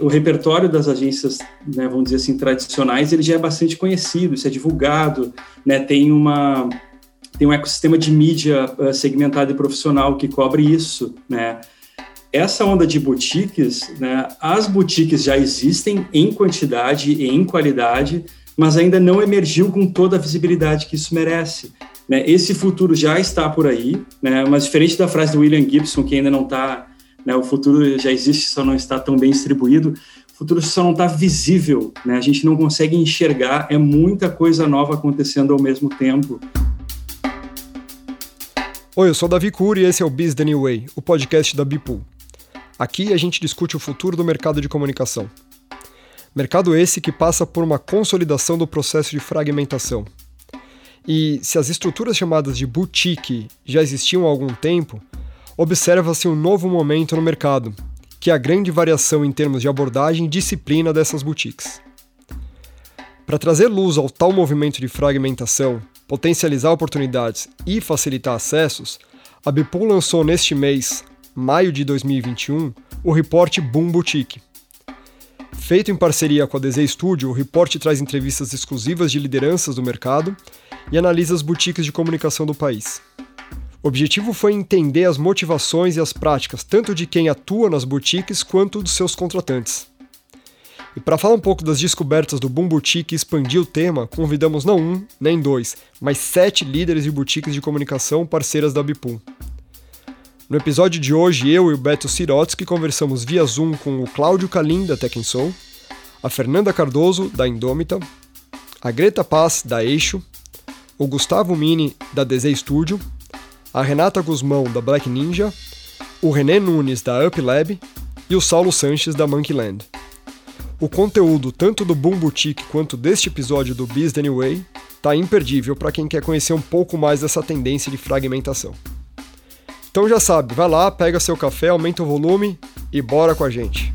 o repertório das agências, né, vamos dizer assim, tradicionais, ele já é bastante conhecido, isso é divulgado, né, tem uma tem um ecossistema de mídia uh, segmentado e profissional que cobre isso, né? Essa onda de boutiques, né, as boutiques já existem em quantidade e em qualidade, mas ainda não emergiu com toda a visibilidade que isso merece. Né? Esse futuro já está por aí, né? mas diferente da frase do William Gibson, que ainda não está, né, o futuro já existe, só não está tão bem distribuído, o futuro só não está visível, né? a gente não consegue enxergar, é muita coisa nova acontecendo ao mesmo tempo. Oi, eu sou o Davi Cury e esse é o Biz Way, o podcast da Bipool. Aqui a gente discute o futuro do mercado de comunicação. Mercado esse que passa por uma consolidação do processo de fragmentação. E se as estruturas chamadas de boutique já existiam há algum tempo, observa-se um novo momento no mercado, que é a grande variação em termos de abordagem e disciplina dessas boutiques. Para trazer luz ao tal movimento de fragmentação, potencializar oportunidades e facilitar acessos, a Bipol lançou neste mês, maio de 2021, o reporte Boom Boutique, Feito em parceria com a Desei Studio, o Report traz entrevistas exclusivas de lideranças do mercado e analisa as boutiques de comunicação do país. O objetivo foi entender as motivações e as práticas tanto de quem atua nas boutiques quanto dos seus contratantes. E para falar um pouco das descobertas do Boom Boutique e expandir o tema, convidamos não um, nem dois, mas sete líderes de boutiques de comunicação parceiras da Bipum. No episódio de hoje, eu e o Beto Sirotsky conversamos via Zoom com o Cláudio Calim, da Soul, a Fernanda Cardoso, da Indômita, a Greta Paz, da Eixo, o Gustavo Mini, da Dese Studio, a Renata Guzmão, da Black Ninja, o René Nunes, da Up Lab e o Saulo Sanches, da Monkeyland. O conteúdo tanto do Boom Boutique quanto deste episódio do Biz Way tá imperdível para quem quer conhecer um pouco mais dessa tendência de fragmentação. Então já sabe, vai lá, pega seu café, aumenta o volume e bora com a gente.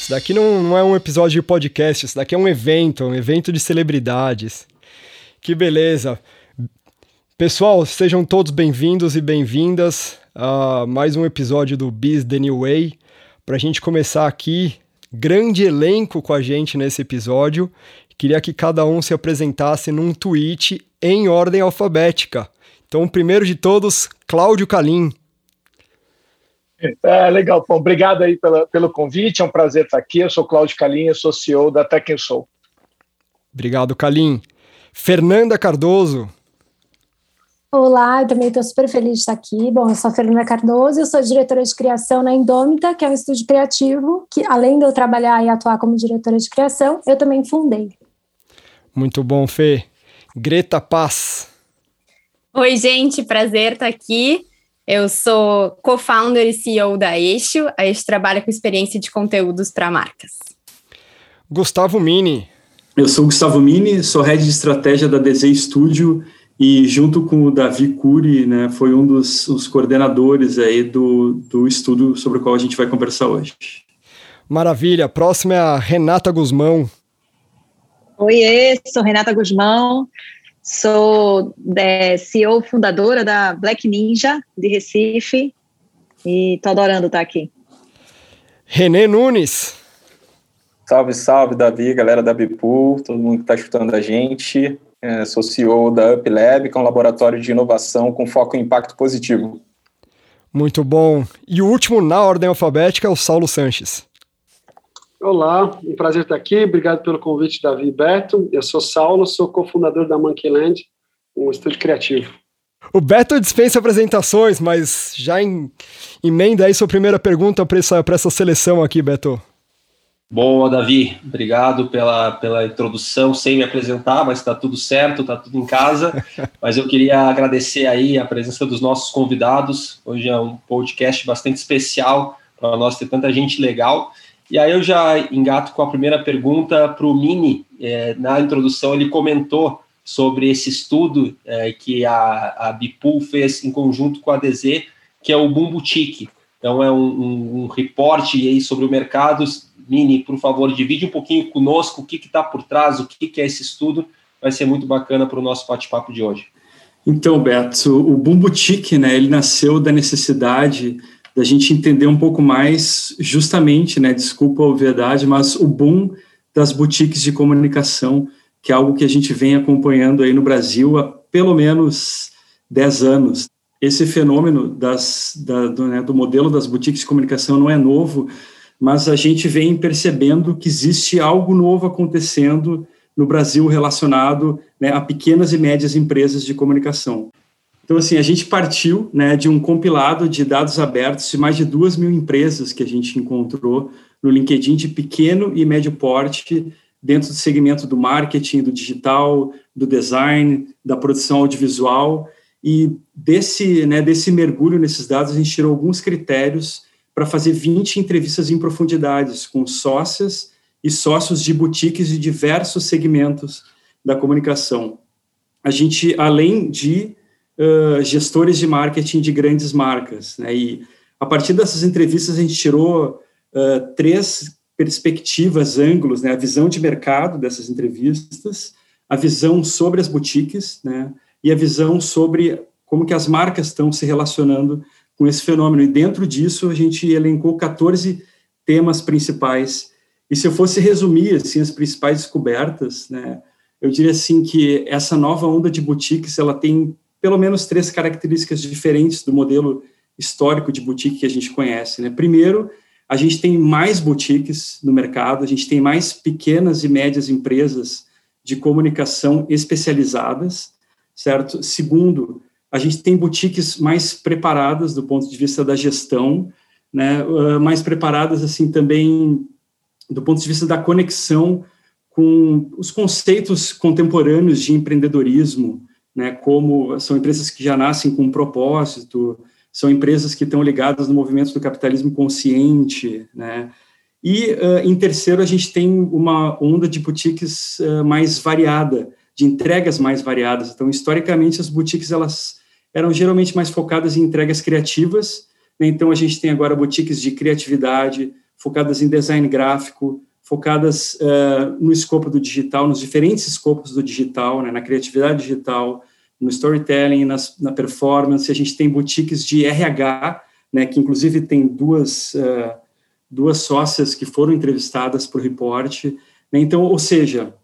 Isso daqui não, não é um episódio de podcast, isso daqui é um evento, um evento de celebridades. Que beleza! Pessoal, sejam todos bem-vindos e bem-vindas a mais um episódio do Biz The New Way. Para a gente começar aqui, grande elenco com a gente nesse episódio. Queria que cada um se apresentasse num tweet em ordem alfabética. Então, primeiro de todos, Cláudio Calim. É, legal, bom, obrigado aí pela, pelo convite, é um prazer estar aqui. Eu sou Cláudio Calim, eu sou CEO da Soul. Obrigado, Calim. Fernanda Cardoso. Olá, eu também estou super feliz de estar aqui. Bom, eu sou a Fernanda Cardoso, eu sou diretora de criação na Indômita, que é um estúdio criativo, que além de eu trabalhar e atuar como diretora de criação, eu também fundei. Muito bom, Fê. Greta Paz. Oi, gente, prazer estar aqui. Eu sou co-founder e CEO da Eixo. A Eixo trabalha com experiência de conteúdos para marcas. Gustavo Mini. Eu sou o Gustavo Mini, sou head de estratégia da Desenho Studio e junto com o Davi Cury, né, foi um dos os coordenadores aí do, do estudo sobre o qual a gente vai conversar hoje. Maravilha. Próxima é a Renata Guzmão. Oi, sou Renata Guzmão, Sou é, CEO fundadora da Black Ninja de Recife e tô adorando estar aqui. Renê Nunes. Salve, salve, Davi, galera da Bipool, todo mundo que está escutando a gente. É, sou CEO da UpLab, que é um laboratório de inovação com foco em impacto positivo. Muito bom. E o último na ordem alfabética é o Saulo Sanches. Olá, um prazer estar aqui. Obrigado pelo convite, Davi e Beto. Eu sou Saulo, sou cofundador da Monkeyland, um estúdio criativo. O Beto dispensa apresentações, mas já em, emenda aí sua primeira pergunta para essa, essa seleção aqui, Beto. Boa, Davi. Obrigado pela, pela introdução, sem me apresentar, mas está tudo certo, está tudo em casa. mas eu queria agradecer aí a presença dos nossos convidados. Hoje é um podcast bastante especial para nós ter tanta gente legal. E aí eu já engato com a primeira pergunta para o Mini. É, na introdução ele comentou sobre esse estudo é, que a, a Bipool fez em conjunto com a DZ, que é o Boom Boutique. Então é um, um, um reporte aí sobre o mercado. Mini, por favor, divide um pouquinho conosco o que está por trás, o que, que é esse estudo. Vai ser muito bacana para o nosso bate-papo de hoje. Então, Beto, o Boom Boutique, né, ele nasceu da necessidade da gente entender um pouco mais, justamente, né, desculpa a obviedade, mas o boom das boutiques de comunicação, que é algo que a gente vem acompanhando aí no Brasil há pelo menos 10 anos. Esse fenômeno das, da, do, né, do modelo das boutiques de comunicação não é novo, mas a gente vem percebendo que existe algo novo acontecendo no Brasil relacionado né, a pequenas e médias empresas de comunicação. Então, assim, a gente partiu né, de um compilado de dados abertos de mais de duas mil empresas que a gente encontrou no LinkedIn de pequeno e médio porte dentro do segmento do marketing, do digital, do design, da produção audiovisual. E desse, né, desse mergulho nesses dados, a gente tirou alguns critérios para fazer 20 entrevistas em profundidades com sócias e sócios de boutiques de diversos segmentos da comunicação. A gente, além de uh, gestores de marketing de grandes marcas, né, e a partir dessas entrevistas a gente tirou uh, três perspectivas, ângulos, né, a visão de mercado dessas entrevistas, a visão sobre as boutiques, né, e a visão sobre como que as marcas estão se relacionando com esse fenômeno. E dentro disso a gente elencou 14 temas principais e se eu fosse resumir assim as principais descobertas, né, eu diria assim que essa nova onda de boutiques ela tem pelo menos três características diferentes do modelo histórico de boutique que a gente conhece. Né? Primeiro, a gente tem mais boutiques no mercado, a gente tem mais pequenas e médias empresas de comunicação especializadas, certo? Segundo, a gente tem boutiques mais preparadas do ponto de vista da gestão, né? Ah, mais preparadas assim também do ponto de vista da conexão com os conceitos contemporâneos de empreendedorismo, né, como são empresas que já nascem com um propósito, são empresas que estão ligadas no movimento do capitalismo consciente, né, e uh, em terceiro a gente tem uma onda de boutiques uh, mais variada, de entregas mais variadas. Então, historicamente as boutiques elas eram geralmente mais focadas em entregas criativas, né, então a gente tem agora boutiques de criatividade, focadas em design gráfico, focadas uh, no escopo do digital, nos diferentes escopos do digital, né, na criatividade digital, no storytelling, nas, na performance. A gente tem boutiques de RH, né, que inclusive tem duas, uh, duas sócias que foram entrevistadas por Report. Né, então, ou seja,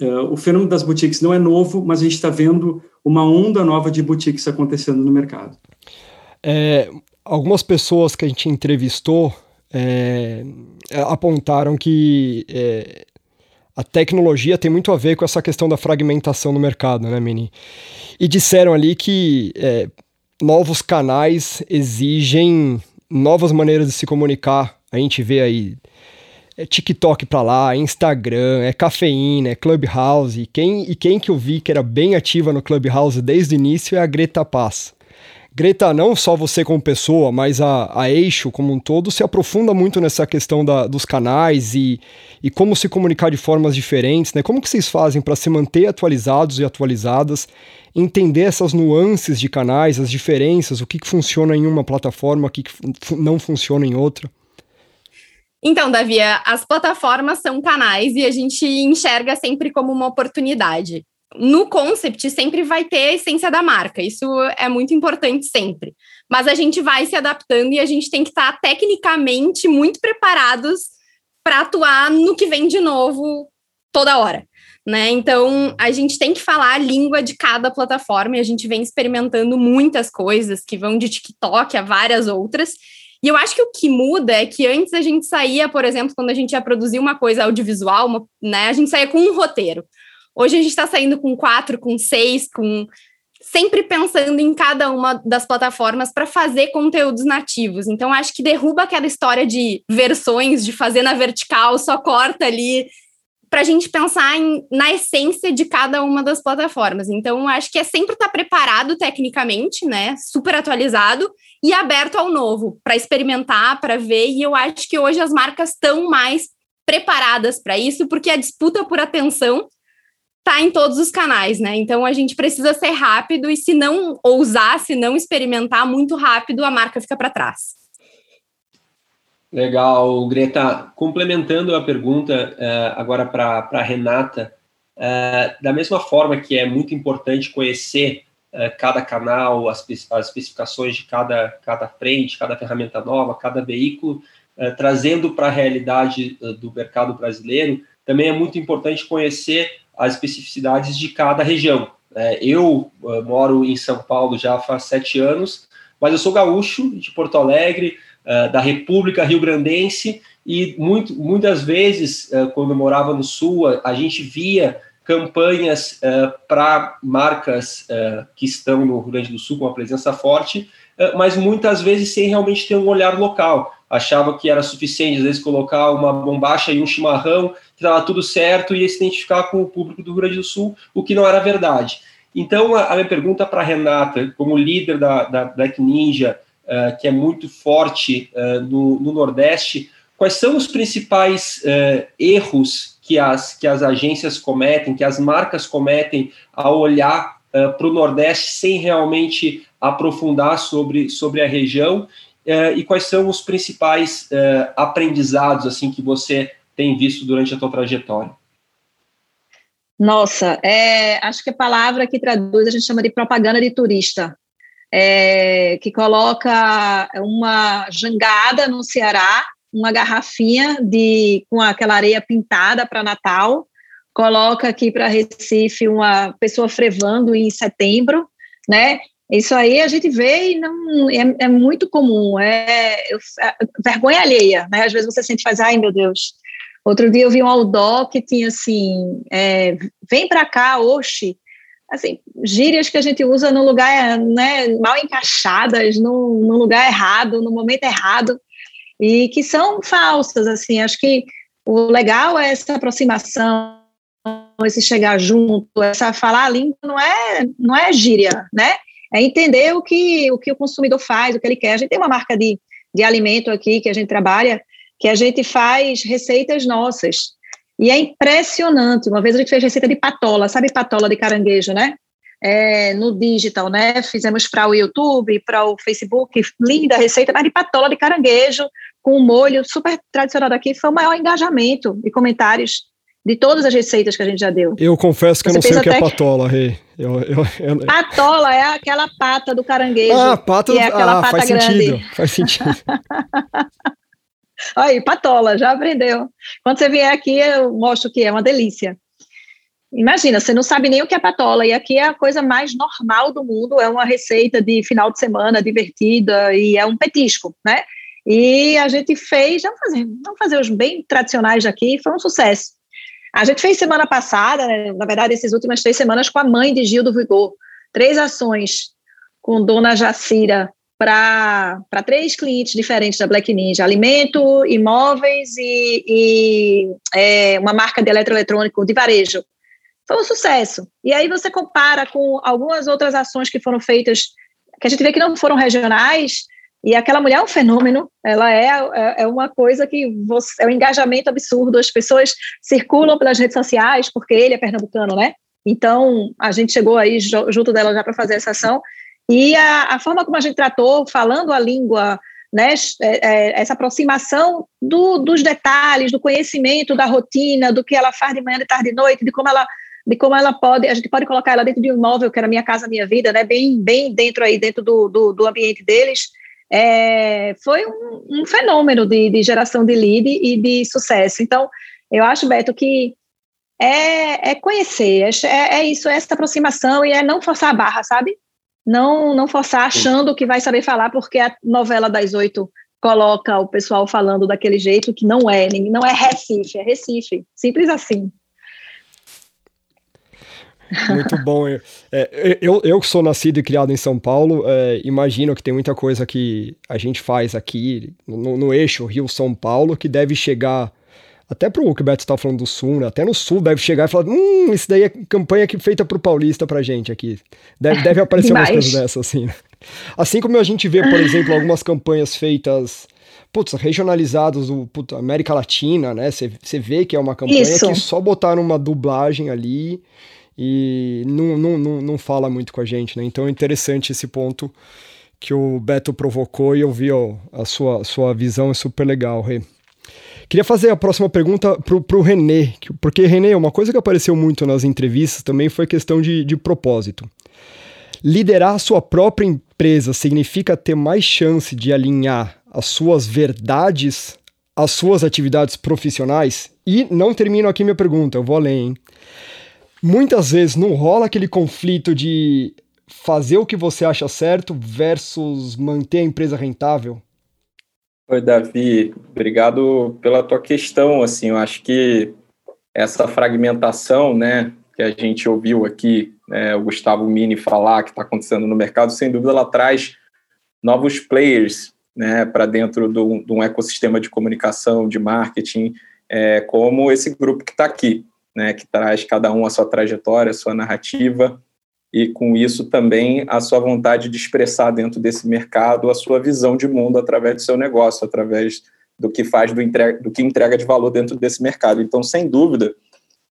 uh, o fenômeno das boutiques não é novo, mas a gente está vendo uma onda nova de boutiques acontecendo no mercado. É, algumas pessoas que a gente entrevistou é, apontaram que é, a tecnologia tem muito a ver com essa questão da fragmentação no mercado, né, Mini? E disseram ali que é, novos canais exigem novas maneiras de se comunicar. A gente vê aí é TikTok para lá, Instagram, é cafeína, é Clubhouse. E quem, e quem que eu vi que era bem ativa no Clubhouse desde o início é a Greta Paz. Greta, não só você como pessoa, mas a, a Eixo como um todo se aprofunda muito nessa questão da, dos canais e, e como se comunicar de formas diferentes, né? Como que vocês fazem para se manter atualizados e atualizadas, entender essas nuances de canais, as diferenças, o que, que funciona em uma plataforma, o que, que não funciona em outra? Então, Davi, as plataformas são canais e a gente enxerga sempre como uma oportunidade no concept sempre vai ter a essência da marca, isso é muito importante sempre. Mas a gente vai se adaptando e a gente tem que estar tecnicamente muito preparados para atuar no que vem de novo toda hora. Né? Então, a gente tem que falar a língua de cada plataforma e a gente vem experimentando muitas coisas que vão de TikTok a várias outras. E eu acho que o que muda é que antes a gente saía, por exemplo, quando a gente ia produzir uma coisa audiovisual, uma, né, a gente saía com um roteiro. Hoje a gente está saindo com quatro, com seis, com sempre pensando em cada uma das plataformas para fazer conteúdos nativos. Então, acho que derruba aquela história de versões, de fazer na vertical, só corta ali, para a gente pensar em, na essência de cada uma das plataformas. Então, acho que é sempre estar tá preparado tecnicamente, né? Super atualizado e aberto ao novo, para experimentar, para ver. E eu acho que hoje as marcas estão mais preparadas para isso, porque a disputa por atenção tá em todos os canais, né? Então a gente precisa ser rápido e se não ousar, se não experimentar muito rápido, a marca fica para trás. Legal, Greta. Complementando a pergunta uh, agora para a Renata, uh, da mesma forma que é muito importante conhecer cada canal, as, as especificações de cada, cada frente, cada ferramenta nova, cada veículo, trazendo para a realidade do mercado brasileiro, também é muito importante conhecer as especificidades de cada região. eu moro em São Paulo já faz sete anos, mas eu sou gaúcho de Porto Alegre, da República Rio Grandense, e muito, muitas vezes, quando eu morava no Sul, a gente via campanhas uh, para marcas uh, que estão no Rio Grande do Sul com uma presença forte, uh, mas muitas vezes sem realmente ter um olhar local. Achava que era suficiente, às vezes, colocar uma bombacha e um chimarrão, que estava tudo certo, e ia se identificar com o público do Rio Grande do Sul, o que não era verdade. Então, a, a minha pergunta para a Renata, como líder da, da Black Ninja, que é muito forte no, no Nordeste, quais são os principais erros que as, que as agências cometem, que as marcas cometem ao olhar uh, para o Nordeste sem realmente aprofundar sobre, sobre a região uh, e quais são os principais uh, aprendizados assim que você tem visto durante a tua trajetória? Nossa, é, acho que a palavra que traduz a gente chama de propaganda de turista, é, que coloca uma jangada no Ceará uma garrafinha de com aquela areia pintada para Natal, coloca aqui para Recife uma pessoa frevando em setembro, né? Isso aí a gente vê e não é, é muito comum, é, é, vergonha alheia, né? Às vezes você sente faz, ai meu Deus. Outro dia eu vi um outdoor que tinha assim, é, vem para cá, oxe, assim, gírias que a gente usa no lugar, né, mal encaixadas, no, no lugar errado, no momento errado e que são falsas, assim, acho que o legal é essa aproximação, esse chegar junto, essa falar a língua não é, não é gíria, né? É entender o que, o que o consumidor faz, o que ele quer. A gente tem uma marca de, de alimento aqui que a gente trabalha, que a gente faz receitas nossas. E é impressionante. Uma vez a gente fez receita de patola, sabe patola de caranguejo, né? é, no digital, né? Fizemos para o YouTube, para o Facebook, linda receita, mas de patola de caranguejo, com um molho super tradicional daqui, foi o maior engajamento e comentários de todas as receitas que a gente já deu. Eu confesso que Você eu não sei o que é patola, Rei. Eu, eu, eu... Patola é aquela pata do caranguejo. Ah, pata do... é aquela ah, pata faz grande. Sentido, faz sentido. Aí, patola, já aprendeu. Quando você vier aqui, eu mostro que é uma delícia. Imagina, você não sabe nem o que é patola, e aqui é a coisa mais normal do mundo, é uma receita de final de semana divertida e é um petisco, né? E a gente fez, vamos fazer, vamos fazer os bem tradicionais daqui, foi um sucesso. A gente fez semana passada, né, na verdade, essas últimas três semanas, com a mãe de Gil do Vigor, três ações com Dona Jacira para três clientes diferentes da Black Ninja: alimento, imóveis e, e é, uma marca de eletroeletrônico de varejo foi um sucesso. E aí você compara com algumas outras ações que foram feitas, que a gente vê que não foram regionais, e aquela mulher é um fenômeno, ela é, é, é uma coisa que você, é um engajamento absurdo, as pessoas circulam pelas redes sociais, porque ele é pernambucano, né? Então, a gente chegou aí junto dela já para fazer essa ação, e a, a, forma como a gente tratou, falando a língua, né, é, é, essa aproximação do, dos detalhes, do conhecimento da rotina, do que ela faz de manhã, de tarde, de noite, de como ela de como ela pode, a gente pode colocar ela dentro de um imóvel, que era Minha Casa Minha Vida, né, bem, bem dentro aí, dentro do, do, do ambiente deles, é, foi um, um fenômeno de, de, geração de lead e de sucesso. Então, eu acho, Beto, que é, é conhecer, é, é, isso, é essa aproximação e é não forçar a barra, sabe? Não, não forçar achando que vai saber falar, porque a novela das oito coloca o pessoal falando daquele jeito que não é, não é Recife, é Recife, simples assim. Muito bom. É, eu, eu que sou nascido e criado em São Paulo, é, imagino que tem muita coisa que a gente faz aqui no, no eixo Rio-São Paulo que deve chegar até para o que o Beto está falando do Sul, né? Até no Sul deve chegar e falar, hum, isso daí é campanha que feita para o paulista para gente aqui. Deve, deve aparecer umas coisas dessas, assim, né? Assim como a gente vê, por exemplo, algumas campanhas feitas putz, regionalizados do putz, América Latina, né? Você vê que é uma campanha Isso. que só botaram uma dublagem ali e não, não, não, não fala muito com a gente, né? Então é interessante esse ponto que o Beto provocou e eu vi ó, a sua, sua visão, é super legal, Rê. Queria fazer a próxima pergunta pro, pro René, porque, René, uma coisa que apareceu muito nas entrevistas também foi questão de, de propósito. Liderar a sua própria empresa significa ter mais chance de alinhar as suas verdades às suas atividades profissionais? E não termino aqui minha pergunta, eu vou além. Hein? Muitas vezes não rola aquele conflito de fazer o que você acha certo versus manter a empresa rentável? Oi, Davi, obrigado pela tua questão. Assim, eu acho que essa fragmentação, né, que a gente ouviu aqui, né, o Gustavo Mini falar que está acontecendo no mercado, sem dúvida ela traz novos players, né, para dentro de um ecossistema de comunicação, de marketing, é, como esse grupo que está aqui, né, que traz cada um a sua trajetória, a sua narrativa, e com isso também a sua vontade de expressar dentro desse mercado a sua visão de mundo através do seu negócio, através do que faz do, entrega, do que entrega de valor dentro desse mercado. Então, sem dúvida,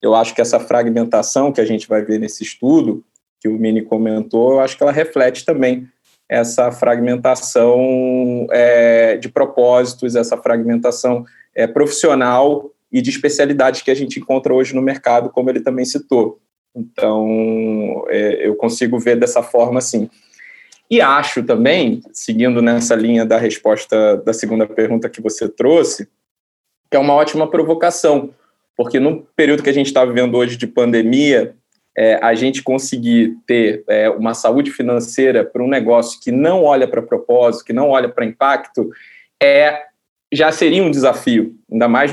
eu acho que essa fragmentação que a gente vai ver nesse estudo, que o Mini comentou, eu acho que ela reflete também essa fragmentação é, de propósitos, essa fragmentação é, profissional e de especialidades que a gente encontra hoje no mercado, como ele também citou. Então, é, eu consigo ver dessa forma assim. E acho também, seguindo nessa linha da resposta da segunda pergunta que você trouxe, que é uma ótima provocação, porque no período que a gente está vivendo hoje de pandemia, é, a gente conseguir ter é, uma saúde financeira para um negócio que não olha para propósito, que não olha para impacto, é já seria um desafio, ainda mais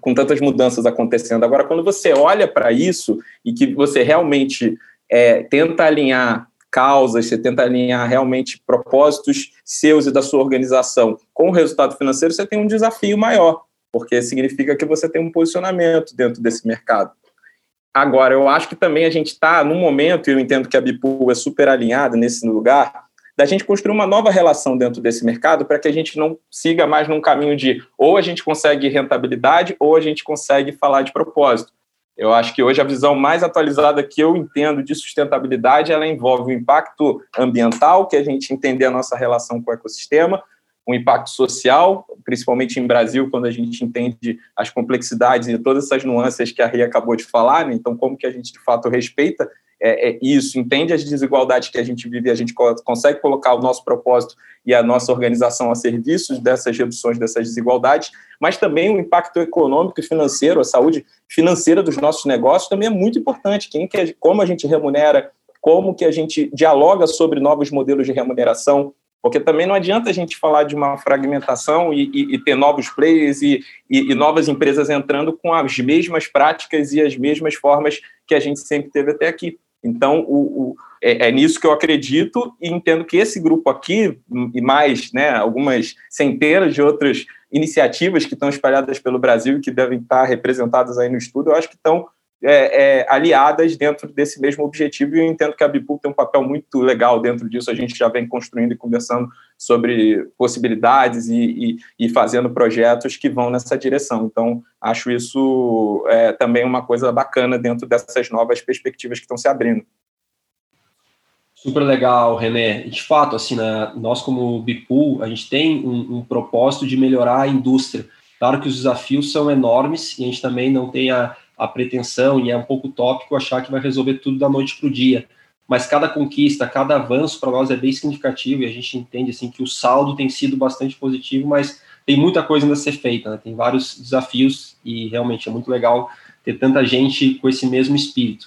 com tantas mudanças acontecendo. Agora, quando você olha para isso e que você realmente é, tenta alinhar causas, você tenta alinhar realmente propósitos seus e da sua organização com o resultado financeiro, você tem um desafio maior, porque significa que você tem um posicionamento dentro desse mercado. Agora, eu acho que também a gente está num momento, e eu entendo que a Bipu é super alinhada nesse lugar, da gente construir uma nova relação dentro desse mercado para que a gente não siga mais num caminho de ou a gente consegue rentabilidade ou a gente consegue falar de propósito. Eu acho que hoje a visão mais atualizada que eu entendo de sustentabilidade, ela envolve o impacto ambiental, que a gente entender a nossa relação com o ecossistema, o impacto social, principalmente em Brasil, quando a gente entende as complexidades e todas essas nuances que a Ria acabou de falar, né? então como que a gente de fato respeita é, é, isso, entende as desigualdades que a gente vive, a gente co consegue colocar o nosso propósito e a nossa organização a serviço dessas reduções dessas desigualdades, mas também o impacto econômico e financeiro, a saúde financeira dos nossos negócios também é muito importante. Quem que, como a gente remunera, como que a gente dialoga sobre novos modelos de remuneração, porque também não adianta a gente falar de uma fragmentação e, e, e ter novos players e, e, novas empresas entrando com as mesmas práticas e as mesmas formas que a gente sempre teve até aqui. Então, o, o, é, é, nisso que eu acredito e entendo que esse grupo aqui, e mais né, algumas centenas de outras iniciativas que estão espalhadas pelo Brasil e que devem estar representadas aí no estudo, eu acho que estão é, é, aliadas dentro desse mesmo objetivo e eu entendo que a Bipul tem um papel muito legal dentro disso. A gente já vem construindo e conversando sobre possibilidades e, e, e fazendo projetos que vão nessa direção. Então, acho isso é, também uma coisa bacana dentro dessas novas perspectivas que estão se abrindo. Super legal, René. De fato, assim, né, nós como Bipul, a gente tem um, um propósito de melhorar a indústria. Claro que os desafios são enormes e a gente também não tem a a pretensão, e é um pouco tópico achar que vai resolver tudo da noite para o dia. Mas cada conquista, cada avanço para nós é bem significativo e a gente entende assim que o saldo tem sido bastante positivo, mas tem muita coisa ainda a ser feita, né? tem vários desafios e realmente é muito legal ter tanta gente com esse mesmo espírito.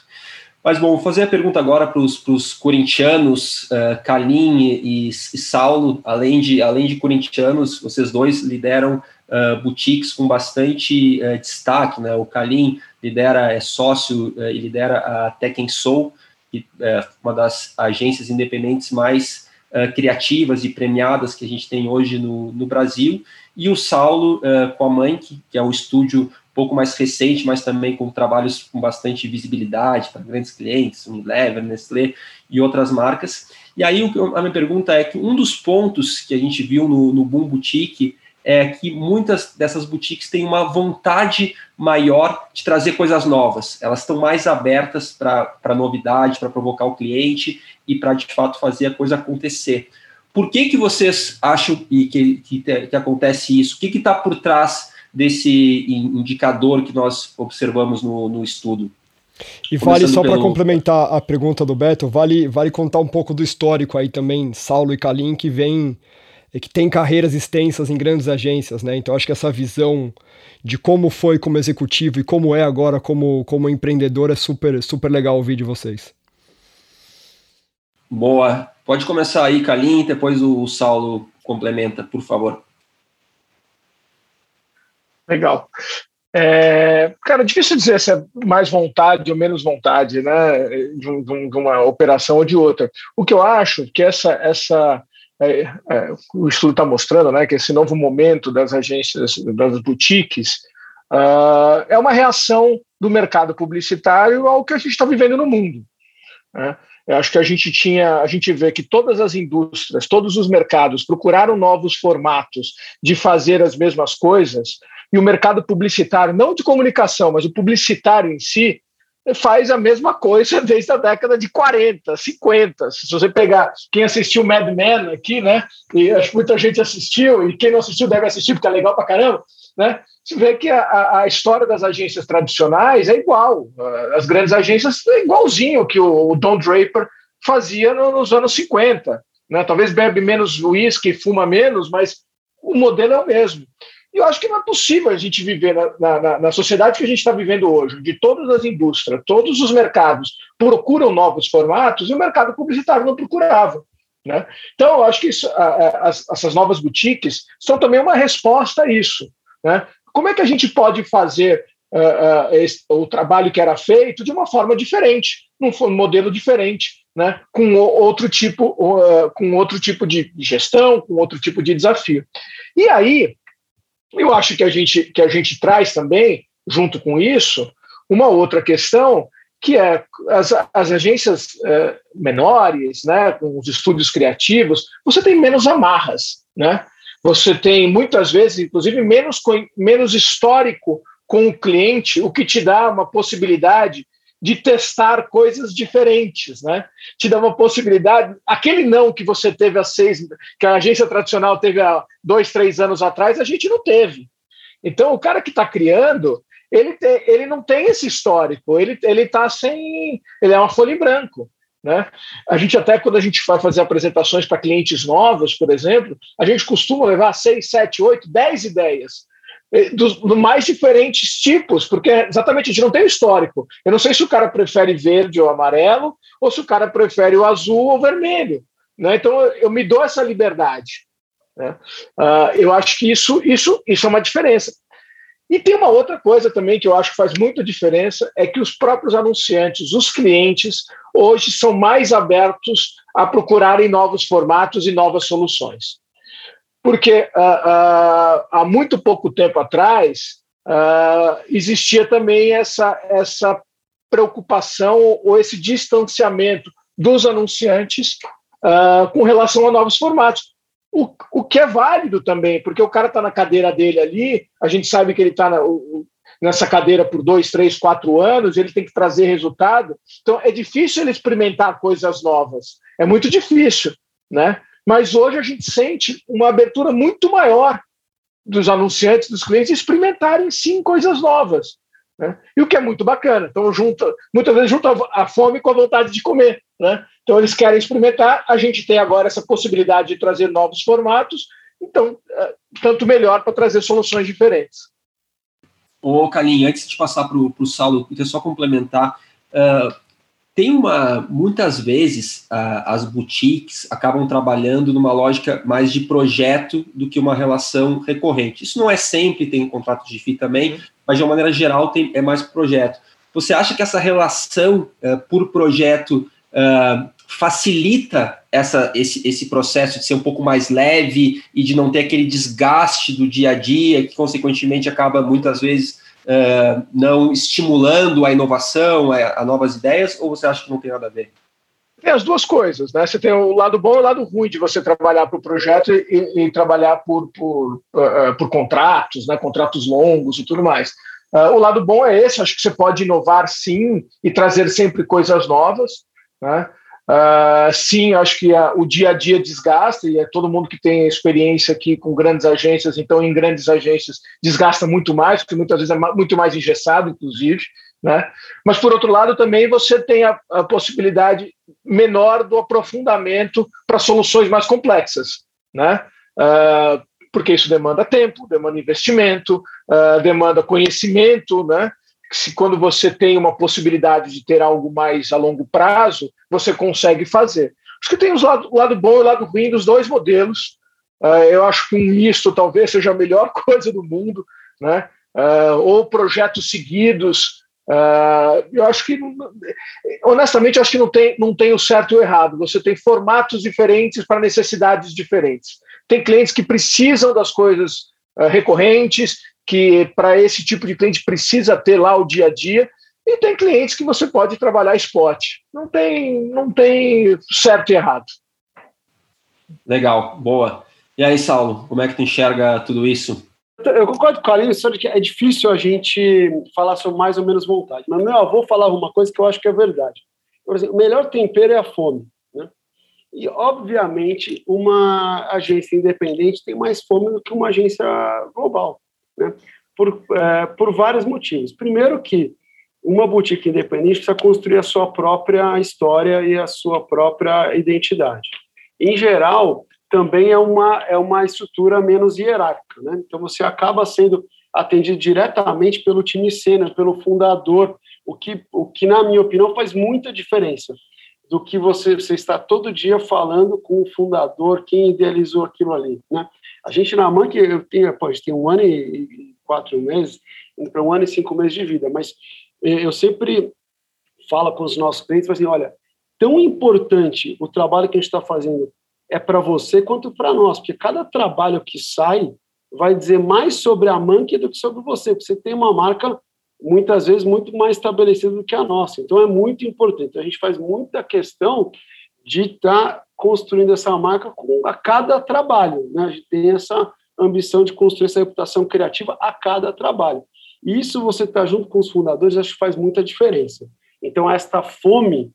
Mas bom, vou fazer a pergunta agora para os corintianos, uh, Kalim e, e, Saulo, além de, além de corintianos, vocês dois lideram uh, boutiques com bastante uh, destaque, né? O Kalim lidera, é sócio uh, e lidera a Tech Soul, que é uma das agências independentes mais criativas e premiadas que a gente tem hoje no, no Brasil, e o Saulo com a mãe, que, é um estúdio pouco mais recente, mas também com trabalhos com bastante visibilidade para grandes clientes, Unilever, Nestlé e outras marcas. E aí a minha pergunta é que um dos pontos que a gente viu no, no Boom Boutique é que muitas dessas boutiques têm uma vontade maior de trazer coisas novas. Elas estão mais abertas para novidade, para provocar o cliente e para de fato fazer a coisa acontecer. Por que, que vocês acham que, que, que, que acontece isso? O que está por trás desse indicador que nós observamos no, no estudo? E vale só pelo... para complementar a pergunta do Beto, vale, vale contar um pouco do histórico aí também, Saulo e Kalim, que vem que tem carreiras extensas em grandes agências, né? Então acho que essa visão de como foi como executivo e como é agora como, como empreendedor é super, super legal ouvir de vocês. Boa. Pode começar aí, Kalim, depois o Saulo complementa, por favor. Legal. É, cara, difícil dizer se é mais vontade ou menos vontade, né, de, de, uma operação ou de outra. O que eu acho que essa, essa é, é, o estudo está mostrando, né, que esse novo momento das agências, das boutiques, uh, é uma reação do mercado publicitário ao que a gente está vivendo no mundo. Né? Eu acho que a gente tinha, a gente vê que todas as indústrias, todos os mercados procuraram novos formatos de fazer as mesmas coisas, e o mercado publicitário, não de comunicação, mas o publicitário em si, faz a mesma coisa desde a década de 40, 50. Se você pegar quem assistiu Mad Men aqui, né? E acho que muita gente assistiu, e quem não assistiu deve assistir, porque é legal pra caramba, né? Você vê que a, a história das agências tradicionais é igual. As grandes agências é igualzinho que o, Don Draper fazia nos anos 50. Né? Talvez bebe menos uísque, fuma menos, mas o modelo é o mesmo. E eu acho que não é possível a gente viver na, na, na sociedade que a gente está vivendo hoje, de todas as indústrias, todos os mercados procuram novos formatos e o mercado publicitário não procurava. Né? Então, eu acho que isso, a, a, as, essas novas boutiques são também uma resposta a isso. Né? Como é que a gente pode fazer uh, uh, esse, o trabalho que era feito de uma forma diferente, num modelo diferente, né? com outro tipo, uh, com outro tipo de gestão, com outro tipo de desafio. E aí, eu acho que a gente, que a gente traz também, junto com isso, uma outra questão, que é as, as agências é, menores, né, com os estúdios criativos, você tem menos amarras, né? Você tem muitas vezes, inclusive, menos, menos histórico com o cliente, o que te dá uma possibilidade de testar coisas diferentes, né? Te dá uma possibilidade. Aquele não que você teve há seis, que a agência tradicional teve há dois, três anos atrás, a gente não teve. Então, o cara que está criando, ele, ele não tem esse histórico, ele está sem, ele é uma folha em branco. Né? A gente até quando a gente vai fazer apresentações para clientes novos, por exemplo, a gente costuma levar seis, sete, oito, dez ideias dos, do mais diferentes tipos, porque exatamente a gente não tem histórico. Eu não sei se o cara prefere verde ou amarelo, ou se o cara prefere o azul ou vermelho. Né? Então eu, eu me dou essa liberdade. Né? Uh, eu acho que isso, isso, isso é uma diferença. E tem uma outra coisa também que eu acho que faz muita diferença, é que os próprios anunciantes, os clientes, hoje são mais abertos a procurarem novos formatos e novas soluções porque uh, uh, há muito pouco tempo atrás uh, existia também essa, essa preocupação ou esse distanciamento dos anunciantes com relação a novos formatos. O, o que é válido também, porque o cara está na cadeira dele ali, a gente sabe que ele está nessa cadeira por dois, três, quatro anos, ele tem que trazer resultado. Então, é difícil ele experimentar coisas novas. É muito difícil, né? Mas hoje a gente sente uma abertura muito maior dos anunciantes, dos clientes, experimentarem sim coisas novas. Né? E o que é muito bacana. Então, junta, muitas vezes junta a fome com a vontade de comer. Né? Então, eles querem experimentar. A gente tem agora essa possibilidade de trazer novos formatos. Então, é, tanto melhor para trazer soluções diferentes. Ô, Kalim, antes de passar para o Saulo, queria só complementar. Uh, tem uma, muitas vezes, as boutiques acabam trabalhando numa lógica mais de projeto do que uma relação recorrente. Isso não é sempre, tem um contrato de FII também, uhum. mas de uma maneira geral tem, é mais projeto. Você acha que essa relação uh, por projeto uh, facilita essa, esse, esse processo de ser um pouco mais leve e de não ter aquele desgaste do dia a dia, que consequentemente acaba muitas vezes uh, não estimulando a inovação, a, a, novas ideias, ou você acha que não tem nada a ver? Tem as duas coisas, né? Você tem o lado bom e o lado ruim de você trabalhar para o projeto e, e, trabalhar por, por, uh, por contratos, né? contratos longos e tudo mais. Uh, o lado bom é esse, acho que você pode inovar sim e trazer sempre coisas novas. Né? Uh, sim, acho que a, o dia a dia desgasta, e é todo mundo que tem experiência aqui com grandes agências, então em grandes agências desgasta muito mais, porque muitas vezes é muito mais engessado, inclusive, Né? Mas, por outro lado, também você tem a, a possibilidade menor do aprofundamento para soluções mais complexas. Né? Uh, porque isso demanda tempo, demanda investimento, uh, demanda conhecimento, né? Se quando você tem uma possibilidade de ter algo mais a longo prazo, você consegue fazer. Acho que tem o lado, lado bom e o lado ruim dos dois modelos. Uh, eu acho que um misto talvez seja a melhor coisa do mundo, né? Uh, ou projetos seguidos. Uh, eu acho que, honestamente, acho que não tem, não tem o certo e o errado. Você tem formatos diferentes para necessidades diferentes. Tem clientes que precisam das coisas recorrentes, que para esse tipo de cliente precisa ter lá o dia a dia, e tem clientes que você pode trabalhar spot. Não tem, não tem certo e errado. Legal, boa. E aí, Saulo, como é que tu enxerga tudo isso? Eu concordo com a Aline sobre que é difícil a gente falar sobre mais ou menos vontade. Mas meu avô falava uma coisa que eu acho que é verdade. Por exemplo, o melhor tempero é a fome. Né? E, obviamente, uma agência independente tem mais fome do que uma agência global. Né? Por, é, por vários motivos. Primeiro que uma boutique independente precisa construir a sua própria história e a sua própria identidade. Em geral, também é uma, é uma estrutura menos hierárquica. Né? Então, você acaba sendo atendido diretamente pelo time sênior, pelo fundador, o que, o que, na minha opinião, faz muita diferença do que você, você está todo dia falando com o fundador, quem idealizou aquilo ali. Né? A gente, na que eu tenho, pô, tem um ano e quatro meses, para um ano e cinco meses de vida, mas eu sempre falo com os nossos clientes, assim, olha, tão importante o trabalho que a gente está fazendo é para você quanto para nós, porque cada trabalho que sai vai dizer mais sobre a Monkey do que sobre você, porque você tem uma marca muitas vezes muito mais estabelecida do que a nossa. Então é muito importante. A gente faz muita questão de estar tá construindo essa marca com, a cada trabalho. Né? A gente tem essa ambição de construir essa reputação criativa a cada trabalho. E isso você está junto com os fundadores, acho que faz muita diferença. Então, esta fome,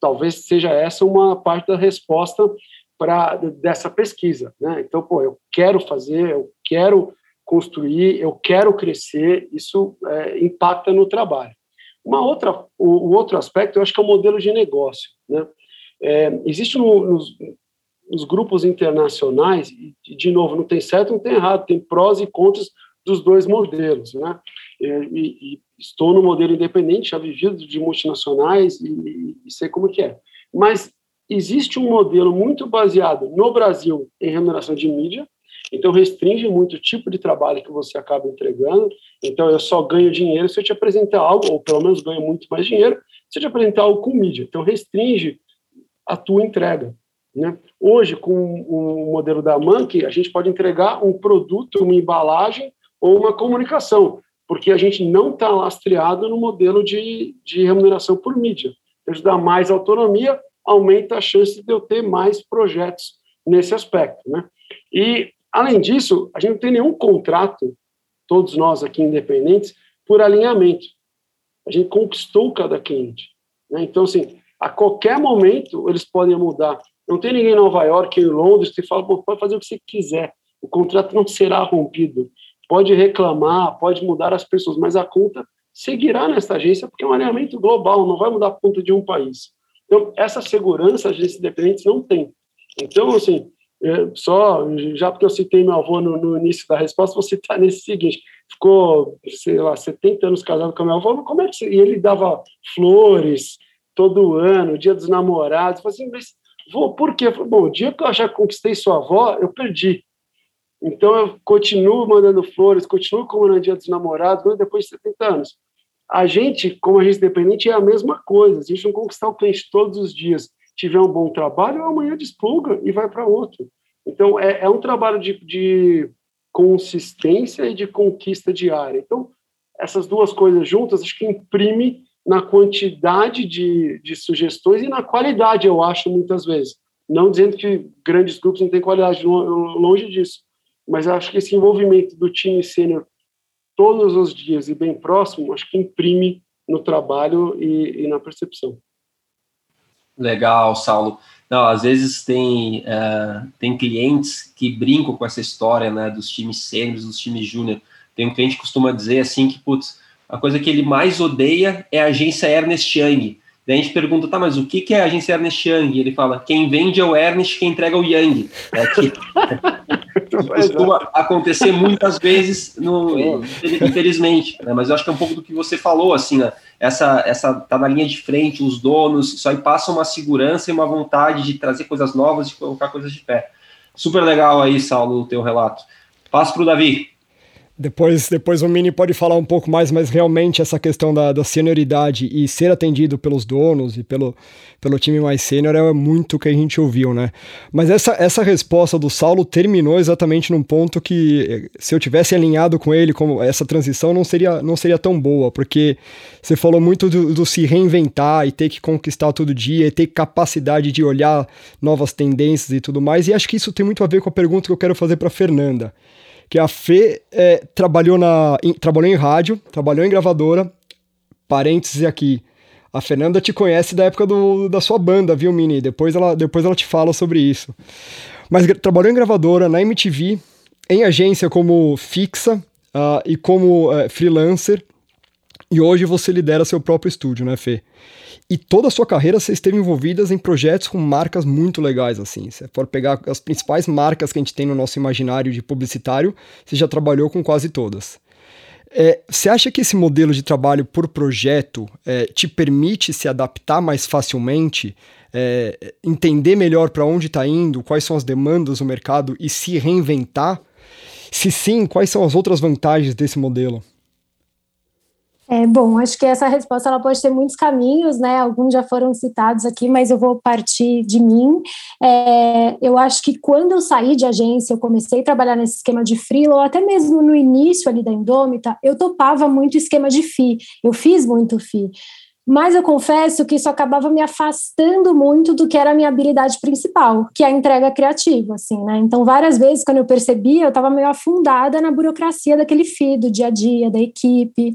talvez seja essa uma parte da resposta para dessa pesquisa. Né? Então, pô, eu quero fazer, eu quero construir, eu quero crescer, isso é, impacta no trabalho. Uma outra, o, o, outro aspecto, eu acho que é o modelo de negócio. Né? É, existe no, nos, nos grupos internacionais, e, de novo, não tem certo, não tem errado, tem prós e contras dos dois modelos, né? E, e, estou no modelo independente, já vivi de multinacionais e, e, sei como que é. Mas existe um modelo muito baseado no Brasil em remuneração de mídia, então restringe muito o tipo de trabalho que você acaba entregando. Então eu só ganho dinheiro se eu te apresentar algo, ou pelo menos ganho muito mais dinheiro se eu te apresentar algo com mídia. Então restringe a tua entrega. Né? Hoje, com o modelo da Monkey, a gente pode entregar um produto, uma embalagem ou uma comunicação, porque a gente não está lastreado no modelo de, de remuneração por mídia. Isso dá mais autonomia, aumenta a chance de eu ter mais projetos nesse aspecto. Né? E, além disso, a gente não tem nenhum contrato, todos nós aqui independentes, por alinhamento. A gente conquistou cada cliente. Né? Então, assim, a qualquer momento eles podem mudar. Não tem ninguém em Nova York, em Londres, que fala, pode fazer o que você quiser. O contrato não será rompido pode reclamar, pode mudar as pessoas, mas a conta seguirá nessa agência porque é um alinhamento global, não vai mudar a conta de um país. Então, essa segurança as agências independentes não tem. Então, assim, é, só, já porque eu citei meu avô no, no início da resposta, vou citar nesse seguinte, ficou, sei lá, 70 anos casado com meu avô, é que, e ele dava flores todo ano, dia dos namorados, eu falei assim, mas, vô, por quê? Falei, Bom, o dia que eu já conquistei sua avó, eu perdi. Então, eu continuo mandando flores, continuo comemorando Dia dos Namorados, depois de 70 anos. A gente, como agência independente, é a mesma coisa. A gente não conquistar o cliente todos os dias, tiver um bom trabalho, amanhã despluga e vai para outro. Então, é, é um trabalho de, de consistência e de conquista diária. Então, essas duas coisas juntas, acho que imprime na quantidade de, de sugestões e na qualidade, eu acho, muitas vezes. Não dizendo que grandes grupos não têm qualidade, longe disso mas acho que esse envolvimento do time sênior todos os dias e bem próximo, acho que imprime no trabalho e, e na percepção. Legal, Saulo. Não, às vezes tem, uh, tem clientes que brincam com essa história né, dos times sêniores, dos times júnior. Tem um cliente que costuma dizer assim que, putz, a coisa que ele mais odeia é a agência Ernest Young. Daí a gente pergunta, tá, mas o que, que é a agência Ernest Young? E ele fala, quem vende é o Ernest, quem entrega é o Young. É que costuma acontecer muitas vezes, no, infelizmente. Né? Mas eu acho que é um pouco do que você falou, assim, né? essa, essa tá na linha de frente, os donos, isso aí passa uma segurança e uma vontade de trazer coisas novas, de colocar coisas de pé. Super legal aí, Saulo, o teu relato. Passo para o Davi. Depois, depois o Mini pode falar um pouco mais, mas realmente essa questão da, da senioridade e ser atendido pelos donos e pelo, pelo time mais sênior é muito que a gente ouviu, né? Mas essa, essa resposta do Saulo terminou exatamente num ponto que, eh, se eu tivesse alinhado com ele, como essa transição não seria, não seria tão boa, porque você falou muito do, do se reinventar e ter que conquistar todo dia e ter capacidade de olhar novas tendências e tudo mais, e acho que isso tem muito a ver com a pergunta que eu quero fazer para Fernanda que a Fê é, trabalhou, na, em, trabalhou em rádio, trabalhou em gravadora, parênteses aqui, a Fernanda te conhece da época do, da sua banda, viu, Mini? Depois ela, depois ela te fala sobre isso. Mas trabalhou em gravadora, na MTV, em agência como fixa uh, e como uh, freelancer, e hoje você lidera seu próprio estúdio, né, Fê? E toda a sua carreira você esteve envolvida em projetos com marcas muito legais, assim. Se for pegar as principais marcas que a gente tem no nosso imaginário de publicitário, você já trabalhou com quase todas. É, você acha que esse modelo de trabalho por projeto é, te permite se adaptar mais facilmente, é, entender melhor para onde está indo, quais são as demandas do mercado e se reinventar? Se sim, quais são as outras vantagens desse modelo? É, bom, acho que essa resposta ela pode ter muitos caminhos, né? Alguns já foram citados aqui, mas eu vou partir de mim. É, eu acho que quando eu saí de agência, eu comecei a trabalhar nesse esquema de freela, ou até mesmo no início ali da Indômita, eu topava muito esquema de FI. Eu fiz muito FI. Mas eu confesso que isso acabava me afastando muito do que era a minha habilidade principal, que é a entrega criativa, assim, né? Então, várias vezes, quando eu percebia, eu estava meio afundada na burocracia daquele FI, do dia a dia, da equipe.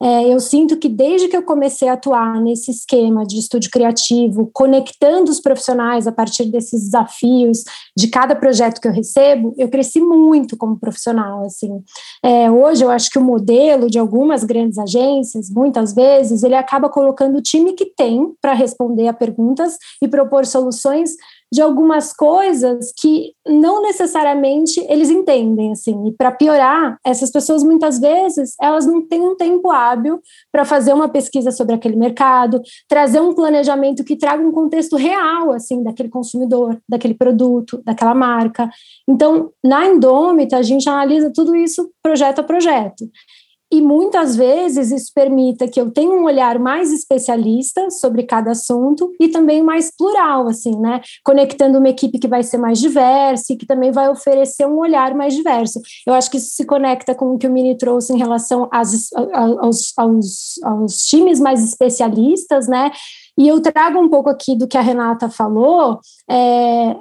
É, eu sinto que desde que eu comecei a atuar nesse esquema de estúdio criativo, conectando os profissionais a partir desses desafios de cada projeto que eu recebo, eu cresci muito como profissional. Assim, é, hoje eu acho que o modelo de algumas grandes agências, muitas vezes, ele acaba colocando o time que tem para responder a perguntas e propor soluções de algumas coisas que não necessariamente eles entendem, assim. E para piorar, essas pessoas muitas vezes elas não têm um tempo hábil para fazer uma pesquisa sobre aquele mercado, trazer um planejamento que traga um contexto real, assim, daquele consumidor, daquele produto, daquela marca. Então, na Indômita, a gente analisa tudo isso projeto a projeto e muitas vezes isso permita que eu tenha um olhar mais especialista sobre cada assunto e também mais plural, assim, né? Conectando uma equipe que vai ser mais diversa e que também vai oferecer um olhar mais diverso. Eu acho que isso se conecta com o que o Mini trouxe em relação às, aos, aos, aos times mais especialistas, né? E eu trago um pouco aqui do que a Renata falou, é,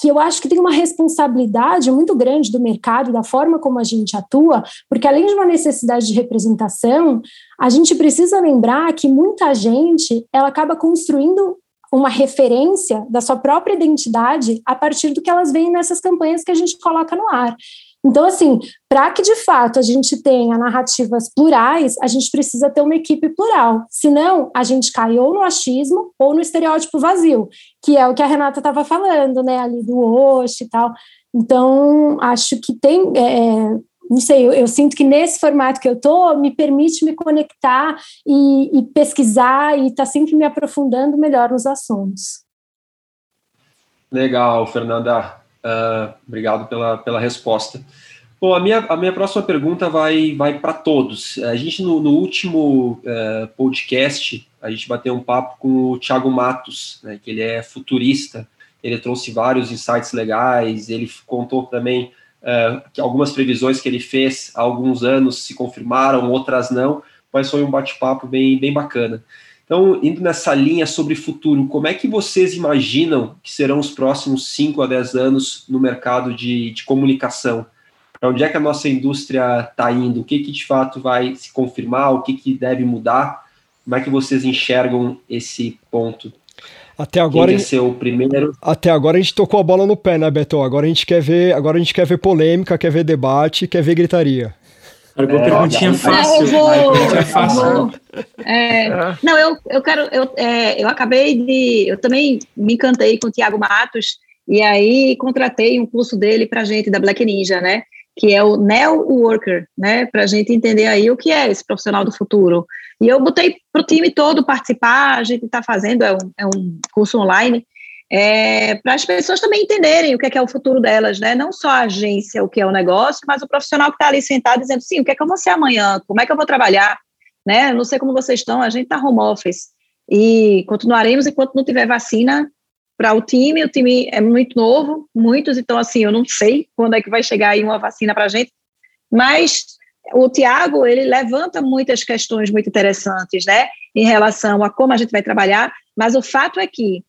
que eu acho que tem uma responsabilidade muito grande do mercado, da forma como a gente atua, porque além de uma necessidade de representação, a gente precisa lembrar que muita gente ela acaba construindo uma referência da sua própria identidade a partir do que elas veem nessas campanhas que a gente coloca no ar. Então, assim, para que de fato a gente tenha narrativas plurais, a gente precisa ter uma equipe plural. Senão, a gente cai ou no achismo ou no estereótipo vazio, que é o que a Renata estava falando, né, ali do Osh e tal. Então, acho que tem. É, não sei, eu, eu, sinto que nesse formato que eu tô me permite me conectar e, e pesquisar e estar tá sempre me aprofundando melhor nos assuntos. Legal, Fernanda. Uh, obrigado pela, pela resposta. Bom, a minha, a minha próxima pergunta vai, vai para todos. A gente, no, no último uh, podcast, a gente bateu um papo com o Thiago Matos, né, que ele é futurista, ele trouxe vários insights legais, ele contou também uh, que algumas previsões que ele fez há alguns anos se confirmaram, outras não, mas foi um bate-papo bem, bem bacana. Então, indo nessa linha sobre futuro, como é que vocês imaginam que serão os próximos 5 a 10 anos no mercado de, de comunicação? Para onde é que a nossa indústria está indo? O que, que de fato vai se confirmar? O que, que deve mudar? Como é que vocês enxergam esse ponto? Até agora, ser o primeiro. Até agora a gente tocou a bola no pé, né, Beto? Agora a gente quer ver, agora a gente quer ver polêmica, quer ver debate, quer ver gritaria. Agora, é, perguntinha fácil. Não, eu vou, é fácil. É, não, eu, eu quero. Eu, é, eu acabei de. Eu também me encantei com o Tiago Matos, e aí contratei um curso dele para gente da Black Ninja, né? Que é o Neo Worker, né? Para a gente entender aí o que é esse profissional do futuro. E eu botei para o time todo participar, a gente está fazendo, é um, é um curso online, é, para as pessoas também entenderem o que é, que é, o futuro delas, né? Não só a agência, o que é o negócio, mas o profissional que está ali sentado dizendo, sim, o que é que eu vou ser amanhã? Como é que eu vou trabalhar? Né? Não sei como vocês estão, a gente está home office e continuaremos enquanto não tiver vacina para o time. O time é muito novo, muitos, então assim, eu não sei quando é que vai chegar aí uma vacina para a gente, mas o Tiago ele levanta muitas questões muito interessantes, né, em relação a como a gente vai trabalhar. Mas o fato é que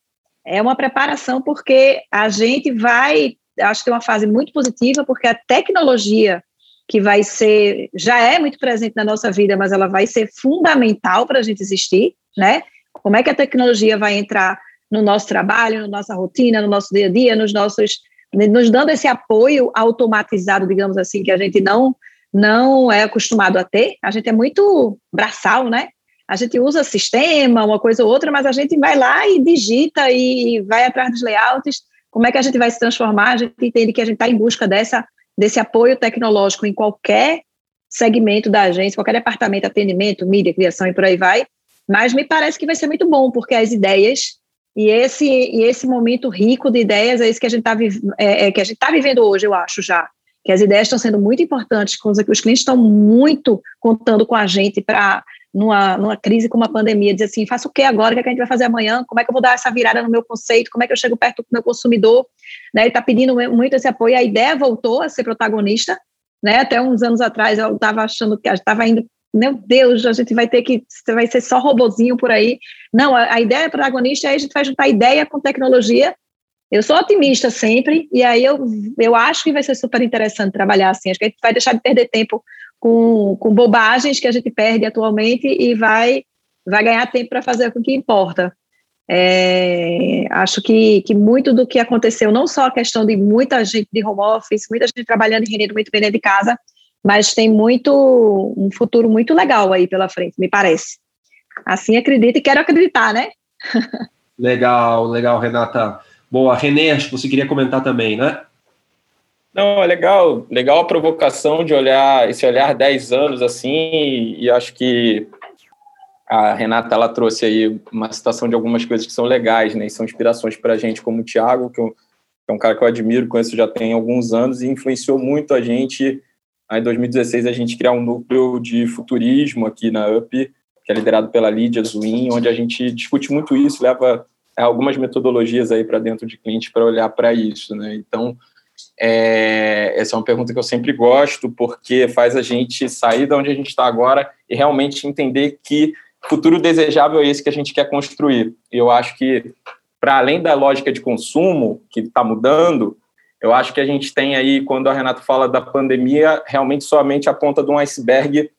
é uma preparação porque a gente vai, acho que é uma fase muito positiva, porque a tecnologia que vai ser, já é muito presente na nossa vida, mas ela vai ser fundamental para a gente existir, né? Como é que a tecnologia vai entrar no nosso trabalho, na nossa rotina, no nosso dia a dia, nos nossos, nos dando esse apoio automatizado, digamos assim, que a gente não não é acostumado a ter. A gente é muito braçal, né? A gente usa sistema, uma coisa ou outra, mas a gente vai lá e digita e vai atrás dos layouts. Como é que a gente vai se transformar? A gente entende que a gente está em busca dessa, desse apoio tecnológico em qualquer segmento da agência, qualquer departamento, atendimento, mídia, criação e por aí vai. Mas me parece que vai ser muito bom, porque as ideias e esse, e esse momento rico de ideias é isso que a gente está é, é, tá vivendo hoje, eu acho já. Que as ideias estão sendo muito importantes, coisa que os clientes estão muito contando com a gente para numa, numa crise como a pandemia, dizer assim, faço o que agora, o que, é que a gente vai fazer amanhã, como é que eu vou dar essa virada no meu conceito, como é que eu chego perto do meu consumidor, né, ele está pedindo muito esse apoio, a ideia voltou a ser protagonista, né, até uns anos atrás eu estava achando que estava indo, meu Deus, a gente vai ter que, vai ser só robozinho por aí, não, a, a ideia é protagonista, aí a gente vai juntar ideia com tecnologia, eu sou otimista sempre, e aí eu, eu acho que vai ser super interessante trabalhar assim, acho que a gente vai deixar de perder tempo com, com bobagens que a gente perde atualmente e vai, vai ganhar tempo para fazer o que importa. É, acho que, que muito do que aconteceu, não só a questão de muita gente de home office, muita gente trabalhando e rendendo muito bem dentro de casa, mas tem muito um futuro muito legal aí pela frente, me parece. Assim acredito e quero acreditar, né? legal, legal, Renata. Boa, Renê, acho que você queria comentar também, né? Não, é legal, legal a provocação de olhar esse olhar 10 anos assim, e, acho que a Renata ela trouxe aí uma citação de algumas coisas que são legais, né? E são inspirações para a gente, como o Thiago, que, eu, que, é um cara que eu admiro, conheço já tem alguns anos e influenciou muito a gente. Aí, em 2016, a gente criar um núcleo de futurismo aqui na UP, que é liderado pela Lídia Zuin, onde a gente discute muito isso, leva algumas metodologias aí para dentro de cliente para olhar para isso, né? Então, é, essa é uma pergunta que eu sempre gosto, porque faz a gente sair de onde a gente está agora e realmente entender que futuro desejável é esse que a gente quer construir. Eu acho que, para além da lógica de consumo, que está mudando, eu acho que a gente tem aí, quando a Renata fala da pandemia, realmente somente a ponta de um iceberg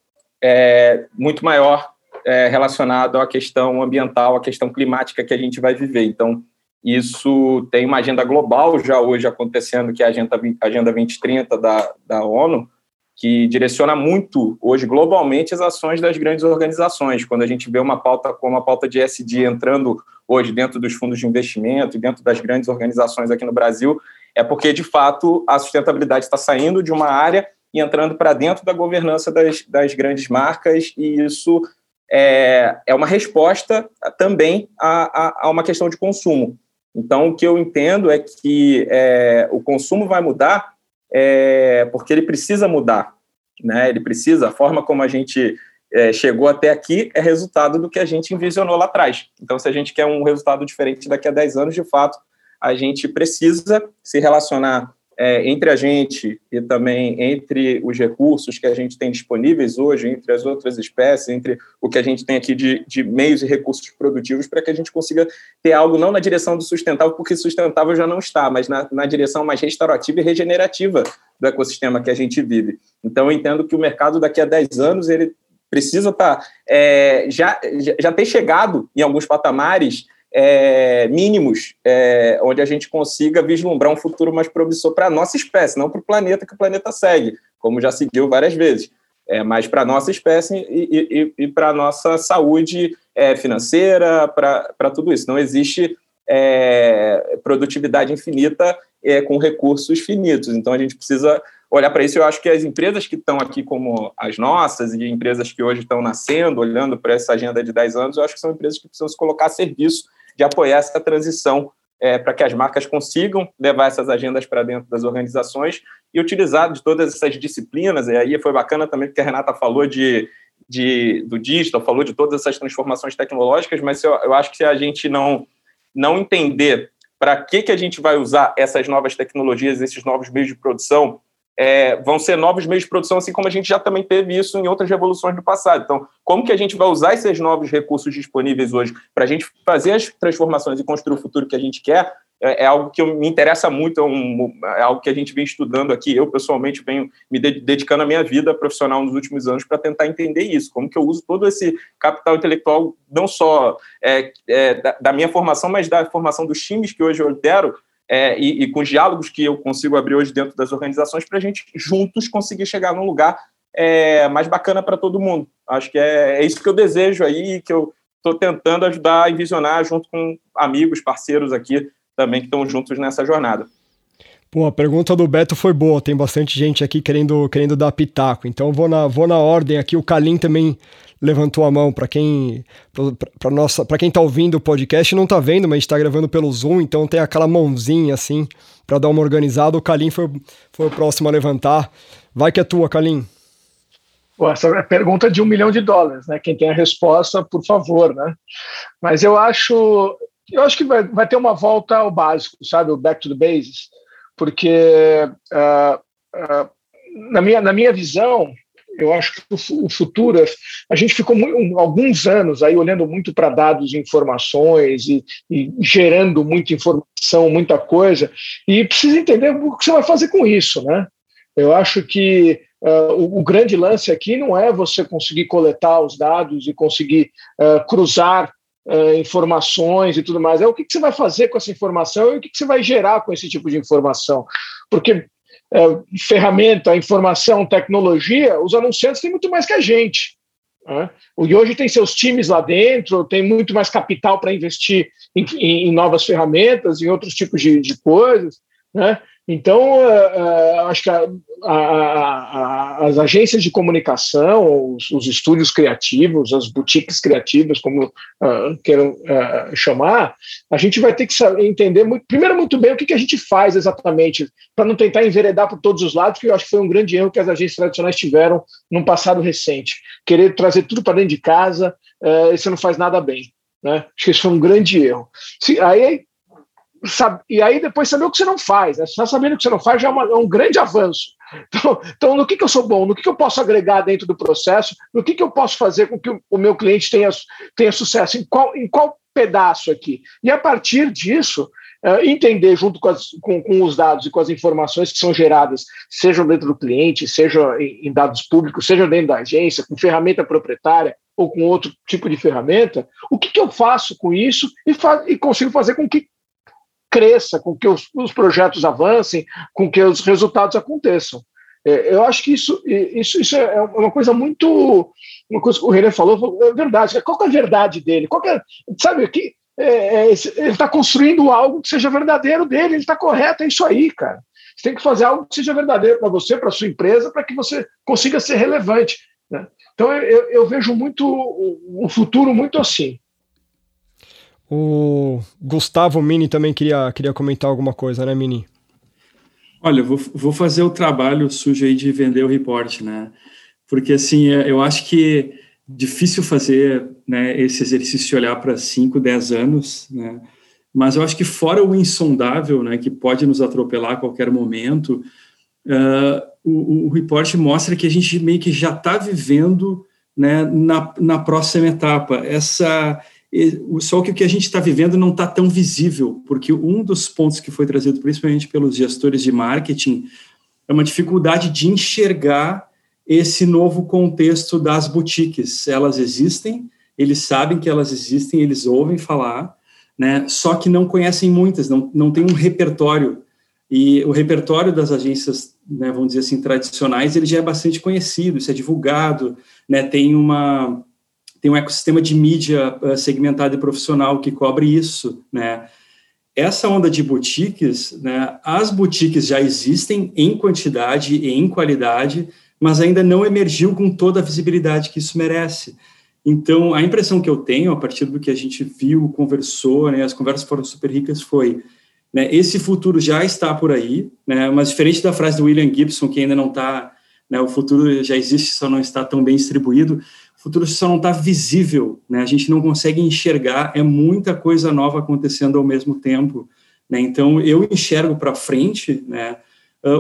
é, muito maior é, relacionado à questão ambiental, à questão climática que a gente vai viver. Então, isso tem uma agenda global já hoje acontecendo, que é a Agenda, agenda 2030 da, da ONU, que direciona muito hoje globalmente as ações das grandes organizações. Quando a gente vê uma pauta como a pauta de SD entrando hoje dentro dos fundos de investimento e dentro das grandes organizações aqui no Brasil, é porque de fato a sustentabilidade está saindo de uma área e entrando para dentro da governança das, das grandes marcas, e isso é, é uma resposta também a, a, a uma questão de consumo. Então, o que eu entendo é que é, o consumo vai mudar é, porque ele precisa mudar. Né? Ele precisa, a forma como a gente é, chegou até aqui é resultado do que a gente envisionou lá atrás. Então, se a gente quer um resultado diferente daqui a 10 anos, de fato, a gente precisa se relacionar é, entre a gente e também entre os recursos que a gente tem disponíveis hoje, entre as outras espécies, entre o que a gente tem aqui de, de meios e recursos produtivos, para que a gente consiga ter algo não na direção do sustentável, porque sustentável já não está, mas na, na direção mais restaurativa e regenerativa do ecossistema que a gente vive. Então, eu entendo que o mercado daqui a 10 anos ele precisa estar tá, é, já, já ter chegado em alguns patamares é, mínimos, é, onde a gente consiga vislumbrar um futuro mais promissor para a nossa espécie, não para o planeta que o planeta segue, como já seguiu várias vezes. é, mas para a nossa espécie e, e, e para a nossa saúde é, financeira, para tudo isso. Não existe é, produtividade infinita é, com recursos finitos. Então a gente precisa olhar para isso. Eu acho que as empresas que estão aqui, como as nossas, e empresas que hoje estão nascendo, olhando para essa agenda de 10 anos, eu acho que são empresas que precisam se colocar a serviço de apoiar essa transição é, para que as marcas consigam levar essas agendas para dentro das organizações e utilizar de todas essas disciplinas. E aí foi bacana também que a Renata falou de, de, do digital, falou de todas essas transformações tecnológicas, mas eu, eu acho que se a gente não não entender para que, que a gente vai usar essas novas tecnologias, esses novos meios de produção, é, vão ser novos meios de produção, assim como a gente já também teve isso em outras revoluções do passado. Então, como que a gente vai usar esses novos recursos disponíveis hoje para a gente fazer as transformações e construir o futuro que a gente quer? é, é algo que me interessa muito, é, um, é, algo que a gente vem estudando aqui. Eu, pessoalmente, venho me dedicando a minha vida profissional nos últimos anos para tentar entender isso, como que eu uso todo esse capital intelectual, não só é, é, da, da, minha formação, mas da formação dos times que hoje eu lidero, é, e, e, com os diálogos que eu consigo abrir hoje dentro das organizações, para a gente juntos conseguir chegar num lugar é, mais bacana para todo mundo. Acho que é, é, isso que eu desejo aí, que eu estou tentando ajudar a envisionar junto com amigos, parceiros aqui também que estão juntos nessa jornada. Pô, a pergunta do Beto foi boa, tem bastante gente aqui querendo, querendo dar pitaco, então vou na, vou na ordem aqui, o Kalim também levantou a mão para quem para nossa para quem tá ouvindo o podcast não tá vendo, mas está gravando pelo Zoom, então tem aquela mãozinha assim para dar uma organizada. O Kalim foi, foi o próximo a levantar. Vai que é tua, Kalim. Pô, essa é pergunta de um milhão de dólares, né? Quem tem a resposta, por favor, né? Mas eu acho eu acho que vai, vai ter uma volta ao básico, sabe? O back to the bases, porque uh, uh, na, minha, na minha visão, eu acho que o, futuro, a gente ficou muito, alguns anos aí olhando muito para dados e informações e, e, gerando muita informação, muita coisa, e precisa entender o que você vai fazer com isso, né? Eu acho que uh, o, o, grande lance aqui não é você conseguir coletar os dados e conseguir uh, cruzar uh, informações e tudo mais. É o que, que, você vai fazer com essa informação e o que, que você vai gerar com esse tipo de informação. Porque ferramenta, informação, tecnologia, os anunciantes têm muito mais que a gente. Né? E hoje tem seus times lá dentro, tem muito mais capital para investir em, em, em, novas ferramentas, em outros tipos de, de coisas. Né? Então, uh, uh, acho que a, a, a, as agências de comunicação, os, os, estúdios criativos, as boutiques criativas, como uh, queiram chamar, a gente vai ter que entender, muito, primeiro, muito bem o que, que a gente faz exatamente, para não tentar enveredar por todos os lados, que eu acho que foi um grande erro que as agências tradicionais tiveram num passado recente. Querer trazer tudo para dentro de casa, uh, isso não faz nada bem. Né? Acho que isso foi um grande erro. Se, aí e aí depois saber o que você não faz, né? Só sabendo o que você não faz já é, uma, é um grande avanço. Então, então, no que, que eu sou bom, no que, que eu posso agregar dentro do processo, no que, que eu posso fazer com que o, o meu cliente tenha, tenha sucesso, em qual, em qual pedaço aqui. E a partir disso, uh, entender junto com, as, com, com, os dados e com as informações que são geradas, sejam dentro do cliente, seja em, em dados públicos, seja dentro da agência, com ferramenta proprietária ou com outro tipo de ferramenta, o que, que eu faço com isso e, fa e consigo fazer com que cresça, com que os, os projetos avancem, com que os resultados aconteçam. É, eu acho que isso, isso, isso é uma coisa muito. Uma coisa que o René falou, é verdade. Qual é a verdade dele? Qual é, sabe, que, é, é, ele está construindo algo que seja verdadeiro dele, ele está correto, é isso aí, cara. Você tem que fazer algo que seja verdadeiro para você, para sua empresa, para que você consiga ser relevante. Né? Então eu, eu, vejo muito o futuro muito assim. O Gustavo Mini também queria, queria comentar alguma coisa, né, Mini? Olha, vou, vou fazer o trabalho sujo aí de vender o report, né? Porque, assim, é, eu acho que difícil fazer né, esse exercício de olhar para 5, 10 anos, né? Mas eu acho que fora o insondável, né, que pode nos atropelar a qualquer momento, uh, o, o report mostra que a gente meio que já está vivendo né, na, na próxima etapa. Essa só que o que a gente está vivendo não está tão visível, porque um dos pontos que foi trazido principalmente pelos gestores de marketing é uma dificuldade de enxergar esse novo contexto das boutiques. Elas existem, eles sabem que elas existem, eles ouvem falar, né? Só que não conhecem muitas, não, não tem um repertório. E o repertório das agências, né, vamos dizer assim, tradicionais, ele já é bastante conhecido, isso é divulgado, né, tem uma tem um ecossistema de mídia uh, segmentado e profissional que cobre isso, né? Essa onda de boutiques, né, as boutiques já existem em quantidade e em qualidade, mas ainda não emergiu com toda a visibilidade que isso merece. Então, a impressão que eu tenho, a partir do que a gente viu, conversou, né, as conversas foram super ricas, foi né, esse futuro já está por aí, né, mas diferente da frase do William Gibson, que ainda não está, né, o futuro já existe, só não está tão bem distribuído, futuro só não está visível, né, a gente não consegue enxergar, é muita coisa nova acontecendo ao mesmo tempo. Né, então, eu enxergo para frente né,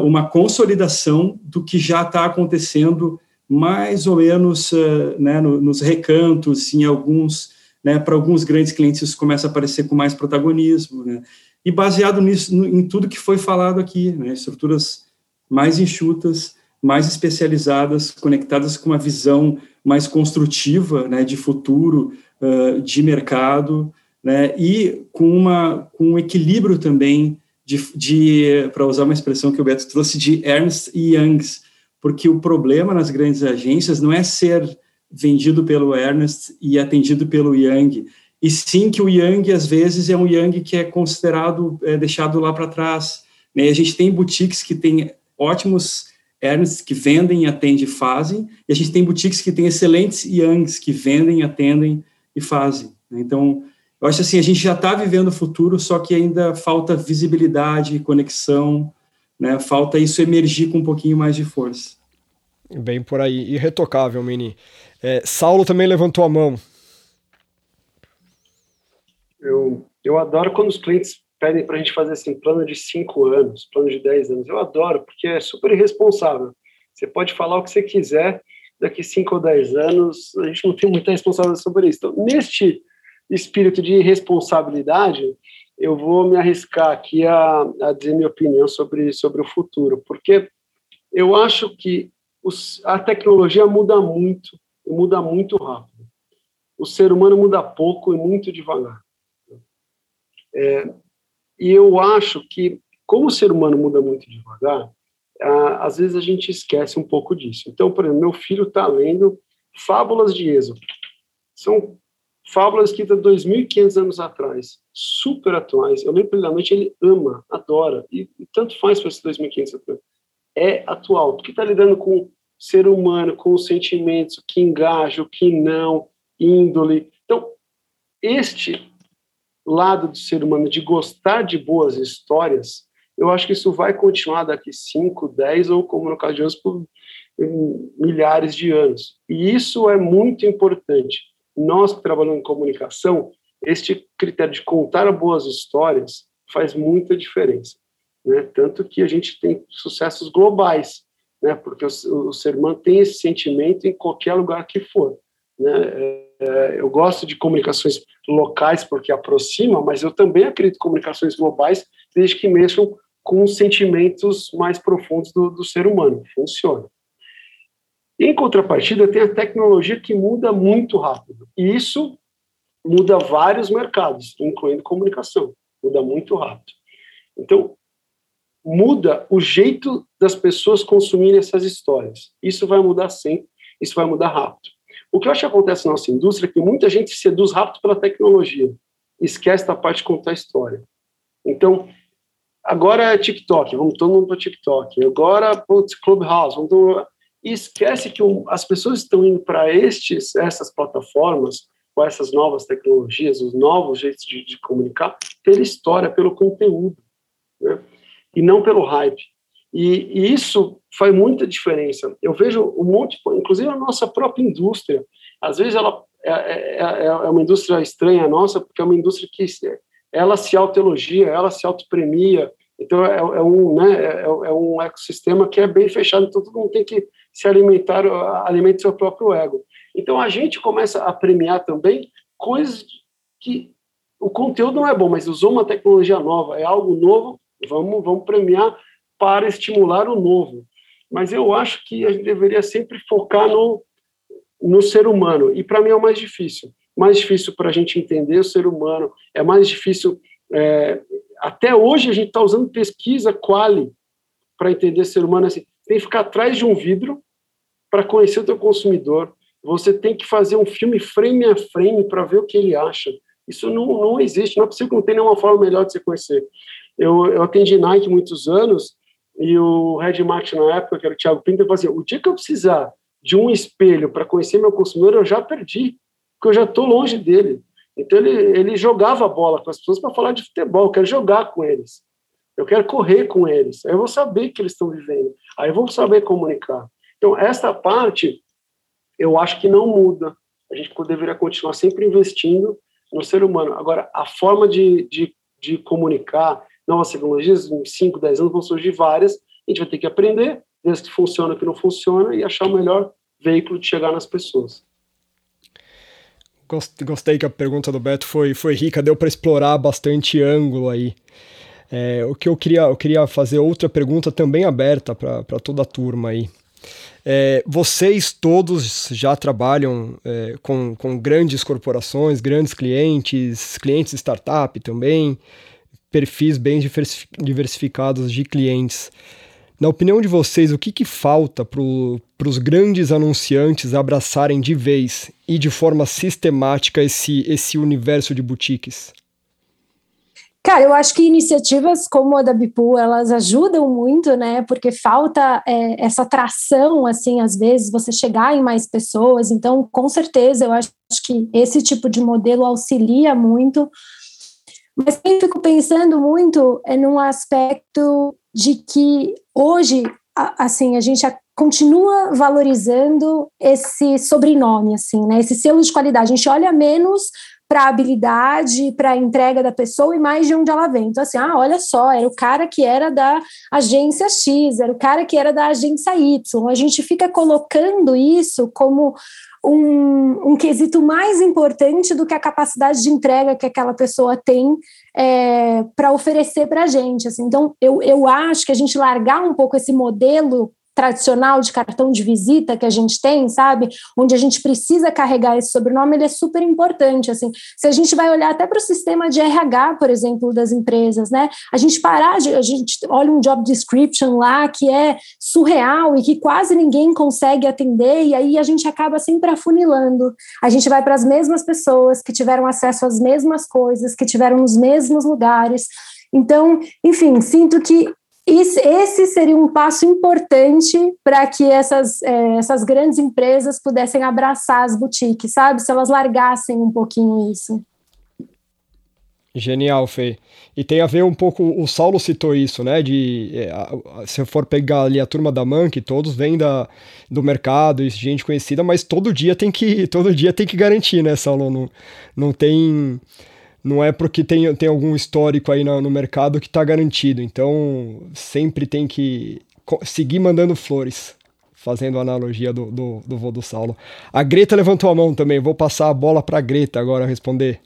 uma consolidação do que já está acontecendo mais ou menos né, nos recantos, em alguns, né, para alguns grandes clientes isso começa a aparecer com mais protagonismo, né, e baseado nisso, em tudo que foi falado aqui, né, estruturas mais enxutas, mais especializadas, conectadas com uma visão mais construtiva, né, de futuro, uh, de mercado, né, e com, uma, com um equilíbrio também de, de para usar uma expressão que o Beto trouxe, de Ernst e Youngs, porque o problema nas grandes agências não é ser vendido pelo Ernst e atendido pelo Young, e sim que o Yang, às vezes, é um Yang que é considerado, é, deixado lá para trás. Né? A gente tem boutiques que têm ótimos Ernsts que vendem, atendem e fazem, e a gente tem boutiques que têm excelentes Yangs que vendem, atendem e fazem. Né? Então, eu acho assim, a gente já está vivendo o futuro, só que ainda falta visibilidade, conexão, né? falta isso emergir com um pouquinho mais de força. Bem por aí, irretocável, Mini. É, Saulo também levantou a mão. Eu, eu adoro quando os clientes pedem para a gente fazer assim, plano de cinco anos, plano de dez anos. Eu adoro, porque é super irresponsável. Você pode falar o que você quiser, daqui cinco ou dez anos, a gente não tem muita responsabilidade sobre isso. Então, neste espírito de responsabilidade, eu vou me arriscar aqui a, a dizer minha opinião sobre, sobre o futuro, porque eu acho que os, a tecnologia muda muito, muda muito rápido. O ser humano muda pouco e muito devagar. É, e eu acho que, como o ser humano muda muito devagar, às vezes a gente esquece um pouco disso. Então, por exemplo, meu filho está lendo Fábulas de Êxodo. São fábulas escritas 2.500 anos atrás, super atuais. Eu lembro da noite, ele ama, adora, e, e tanto faz para esses 2.500 anos. É atual, porque está lidando com o ser humano, com os sentimentos, o que engaja, o que não, índole. Então, este lado do ser humano de gostar de boas histórias, eu acho que isso vai continuar daqui 5, 10 ou, como no caso de hoje, por milhares de anos. E isso é muito importante. Nós que trabalhamos em comunicação, este critério de contar boas histórias faz muita diferença. Né? Tanto que a gente tem sucessos globais, né? porque o, o ser humano tem esse sentimento em qualquer lugar que for. Né? É, eu gosto de comunicações locais porque aproxima, mas eu também acredito em comunicações globais desde que mexam com os sentimentos mais profundos do, do ser humano. Funciona. Em contrapartida, tem a tecnologia que muda muito rápido. E isso muda vários mercados, incluindo comunicação. Muda muito rápido. Então, muda o jeito das pessoas consumirem essas histórias. Isso vai mudar sempre, isso vai mudar rápido. O que eu acho que acontece na nossa indústria é que muita gente se seduz rápido pela tecnologia, esquece da parte de contar história. Então, agora é TikTok, vamos todo mundo para TikTok. Agora, putz, Clubhouse, vamos todo... e esquece que as pessoas estão indo para essas plataformas, com essas novas tecnologias, os novos jeitos de, de comunicar, pela história, pelo conteúdo, né? e não pelo hype. E, e, isso faz muita diferença. Eu vejo um monte, inclusive a nossa própria indústria, às vezes ela é, é, é, é uma indústria estranha nossa, porque é uma indústria que ela se autoelogia, ela se autopremia, então é, é um, né, é, é, um ecossistema que é bem fechado, então todo mundo tem que se alimentar, alimentar seu próprio ego. Então a gente começa a premiar também coisas que o conteúdo não é bom, mas usou uma tecnologia nova, é algo novo, vamos, vamos premiar para estimular o novo. Mas eu acho que a gente deveria sempre focar no, no ser humano. E para mim é o mais difícil. Mais difícil para a gente entender o ser humano, é mais difícil é, até hoje a gente está usando pesquisa quali para entender ser humano assim. Tem que ficar atrás de um vidro para conhecer o teu consumidor. Você tem que fazer um filme frame a frame para ver o que ele acha. Isso não, não existe, não é possível que não tenha nenhuma forma melhor de se conhecer. Eu, eu atendi Nike muitos anos e o Red Martin na época, que era o Thiago Pinto, falou assim, o dia que eu precisar de um espelho para conhecer meu consumidor, eu já perdi, porque eu já estou longe dele. Então ele, ele jogava a bola com as pessoas para falar de futebol, eu quero jogar com eles, eu quero correr com eles, aí eu vou saber que eles estão vivendo, aí eu vou saber comunicar. Então essa parte eu acho que não muda, a gente deveria continuar sempre investindo no ser humano. Agora, a forma de, de, de comunicar, novas tecnologias, em 5, 10 anos vão surgir várias, a gente vai ter que aprender, ver se funciona, que não funciona e achar o melhor veículo de chegar nas pessoas. Gostei que a pergunta do Beto foi, foi rica, deu para explorar bastante ângulo aí. É, o que eu queria, eu queria fazer outra pergunta também aberta para toda a turma aí. É, vocês todos já trabalham é, com, com grandes corporações, grandes clientes, clientes startup também, perfis bem diversificados de clientes. Na opinião de vocês, o que, que falta para os grandes anunciantes abraçarem de vez e de forma sistemática esse, esse universo de boutiques? Cara, eu acho que iniciativas como a da Bipu, elas ajudam muito, né? Porque falta é, essa tração, assim, às vezes, você chegar em mais pessoas. Então, com certeza, eu acho que esse tipo de modelo auxilia muito. Mas eu fico pensando muito é num aspecto de que hoje, assim, a gente continua valorizando esse sobrenome, assim, né? Esse selo de qualidade. A gente olha menos para a habilidade, para a entrega da pessoa e mais de onde ela vem. Então, assim, ah, olha só, era o cara que era da agência X, era o cara que era da agência Y. A gente fica colocando isso como um, um quesito mais importante do que a capacidade de entrega que aquela pessoa tem é, para oferecer para a gente. Assim. Então, eu, eu acho que a gente largar um pouco esse modelo tradicional de cartão de visita que a gente tem, sabe? Onde a gente precisa carregar esse sobrenome, ele é super importante, assim. Se a gente vai olhar até para o sistema de RH, por exemplo, das empresas, né? A gente parar, de, a gente olha um job description lá que é surreal e que quase ninguém consegue atender e aí a gente acaba sempre afunilando. A gente vai para as mesmas pessoas que tiveram acesso às mesmas coisas, que tiveram nos mesmos lugares. Então, enfim, sinto que esse seria um passo importante para que essas, é, essas grandes empresas pudessem abraçar as boutiques, sabe? Se elas largassem um pouquinho isso. Genial, Fê. E tem a ver um pouco, o Saulo citou isso, né? De é, se for pegar ali a turma da Monkey, todos vêm da, do mercado gente conhecida, mas todo dia tem que todo dia tem que garantir, né, Saulo? Não, não tem não é porque tem, tem algum histórico aí no, no mercado que está garantido. Então, sempre tem que seguir mandando flores, fazendo a analogia do, do, do vô do Saulo. A Greta levantou a mão também, vou passar a bola para a Greta agora responder.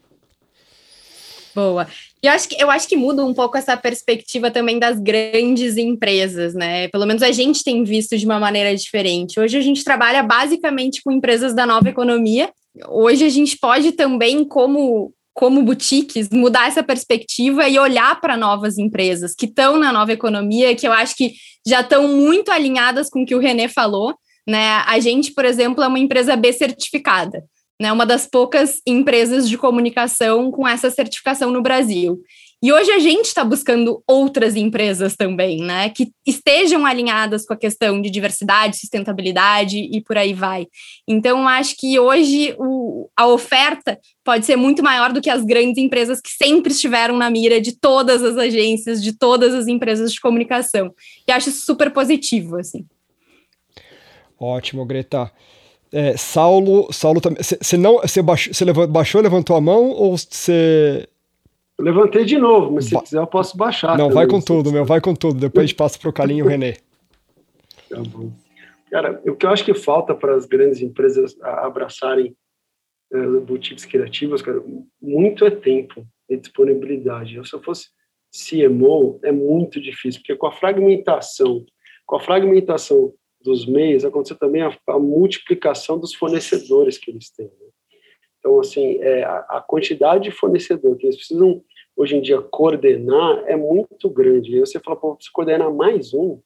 Boa. Eu acho, que, eu acho que muda um pouco essa perspectiva também das grandes empresas, né? Pelo menos a gente tem visto de uma maneira diferente. Hoje a gente trabalha basicamente com empresas da nova economia. Hoje a gente pode também, como como boutiques, mudar essa perspectiva e olhar para novas empresas que estão na nova economia, que eu acho que já estão muito alinhadas com o que o René falou. Né? A gente, por exemplo, é uma empresa B certificada, né? uma das poucas empresas de comunicação com essa certificação no Brasil. E hoje a gente está buscando outras empresas também, né, que estejam alinhadas com a questão de diversidade, sustentabilidade e por aí vai. Então, acho que hoje o, a oferta pode ser muito maior do que as grandes empresas que sempre estiveram na mira de todas as agências, de todas as empresas de comunicação. E acho super positivo, assim. Ótimo, Greta. É, Saulo, Saulo também. Você não, baixou, baixou, levantou a mão ou você eu levantei de novo, mas se ba quiser eu posso baixar. Não, também, vai com tudo, meu, vai com tudo. Depois a gente passa para o Calinho René. Tá bom. Cara, o que eu acho que falta para as grandes empresas abraçarem uh, boutiques criativas, cara, muito é tempo e disponibilidade. Eu, se eu fosse CMO, é muito difícil, porque com a fragmentação, com a fragmentação dos meios, aconteceu também a, a multiplicação dos fornecedores que eles têm. Né? Então, assim, é, a, quantidade de fornecedor que eles precisam hoje em dia, coordenar é muito grande. E você fala, pô, você coordenar mais um,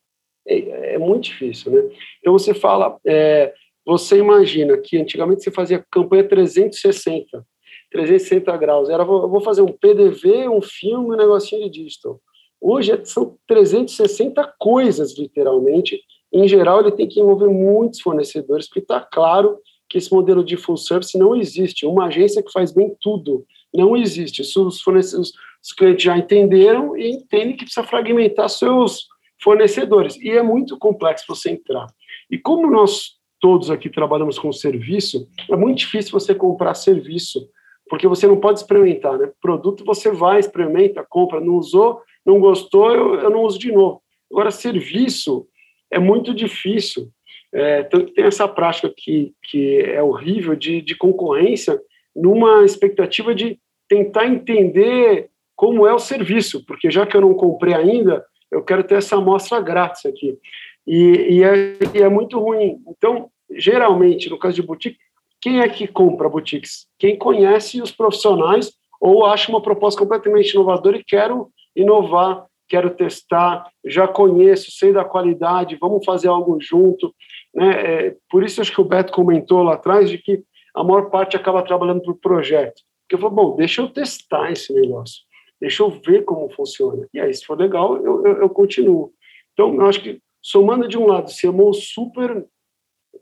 é, é, muito difícil, né? Então você fala, é, você imagina que antigamente você fazia campanha 360, 360 graus. Era, eu vou fazer um PDV, um filme, um negocinho de digital. Hoje é, são 360 coisas, literalmente. Em geral, ele tem que envolver muitos fornecedores, porque está claro que esse modelo de full service não existe. Uma agência que faz bem tudo não existe. Isso os, fornecedores, os clientes já entenderam e entendem que precisa fragmentar seus fornecedores. E é muito complexo você entrar. E como nós todos aqui trabalhamos com serviço, é muito difícil você comprar serviço, porque você não pode experimentar, né? Produto você vai, experimenta, compra, não usou, não gostou, eu, eu não uso de novo. Agora, serviço é muito difícil. É, tanto que tem essa prática que, que é horrível de, de concorrência numa expectativa de tentar entender como é o serviço, porque já que eu não comprei ainda, eu quero ter essa amostra grátis aqui. E, e, é, e, é, muito ruim. Então, geralmente, no caso de boutique, quem é que compra boutiques? Quem conhece os profissionais ou acha uma proposta completamente inovadora e quero inovar, quero testar, já conheço, sei da qualidade, vamos fazer algo junto. Né? É, por isso, acho que o Beto comentou lá atrás de que a maior parte acaba trabalhando por projeto. Porque eu falo, bom, deixa eu testar esse negócio, deixa eu ver como funciona. E aí, se for legal, eu, eu, eu continuo. Então, eu acho que, somando de um lado, sermos super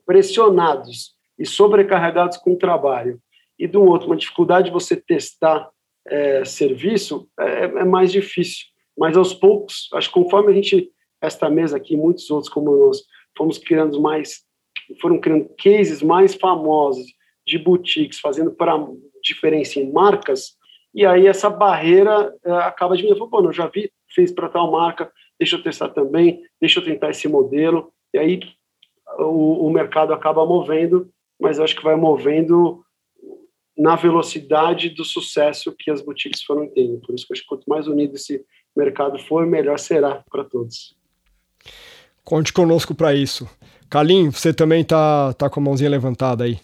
pressionados e sobrecarregados com o trabalho, e do outro, uma dificuldade de você testar é, serviço, é, é, mais difícil. Mas aos poucos, acho que conforme a gente, esta mesa aqui, muitos outros como nós, fomos criando mais, foram criando cases mais famosos de boutiques, fazendo para diferença em marcas, e aí essa barreira é, acaba diminuindo. Pô, eu já vi, fez para tal marca, deixa eu testar também, deixa eu tentar esse modelo, e aí o, o mercado acaba movendo, mas acho que vai movendo na velocidade do sucesso que as boutiques foram tendo. Por isso que acho que quanto mais unido esse mercado for, melhor será para todos. Conte conosco para isso. Kalim, você também tá, tá com a mãozinha levantada aí.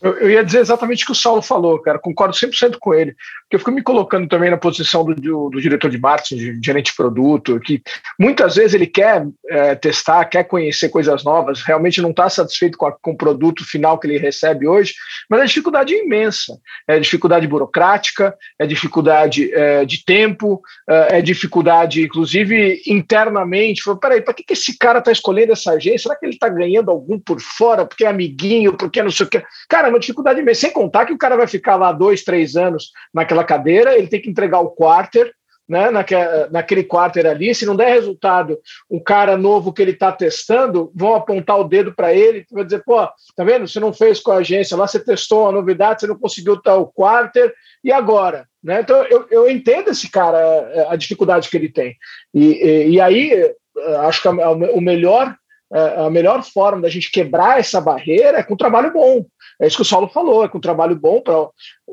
Eu, eu, ia dizer exatamente o que o Saulo falou, cara, concordo 100% com ele, porque eu fico me colocando também na posição do, do, do diretor de marketing, de gerente de produto, que muitas vezes ele quer é, testar, quer conhecer coisas novas, realmente não está satisfeito com, a, com o produto final que ele recebe hoje, mas a dificuldade é imensa, é dificuldade burocrática, é dificuldade é, de tempo, é, é dificuldade, inclusive, internamente, peraí, para que, que esse cara está escolhendo essa agência? Será que ele está ganhando algum por fora, porque é amiguinho, porque não sei o que? Cara, é uma dificuldade mesmo. Sem contar que o cara vai ficar lá dois, três anos naquela cadeira, ele tem que entregar o quarter, né, naquele, naquele quarter ali. Se não der resultado, um cara novo que ele está testando, vão apontar o dedo para ele vai dizer: pô, tá vendo? Você não fez com a agência lá, você testou a novidade, você não conseguiu tal quarter, e agora? Né? Então, eu, eu entendo esse cara, a dificuldade que ele tem. E, e, e aí, acho que o melhor a melhor forma da gente quebrar essa barreira é com trabalho bom. É isso que o Saulo falou, é com trabalho bom pra,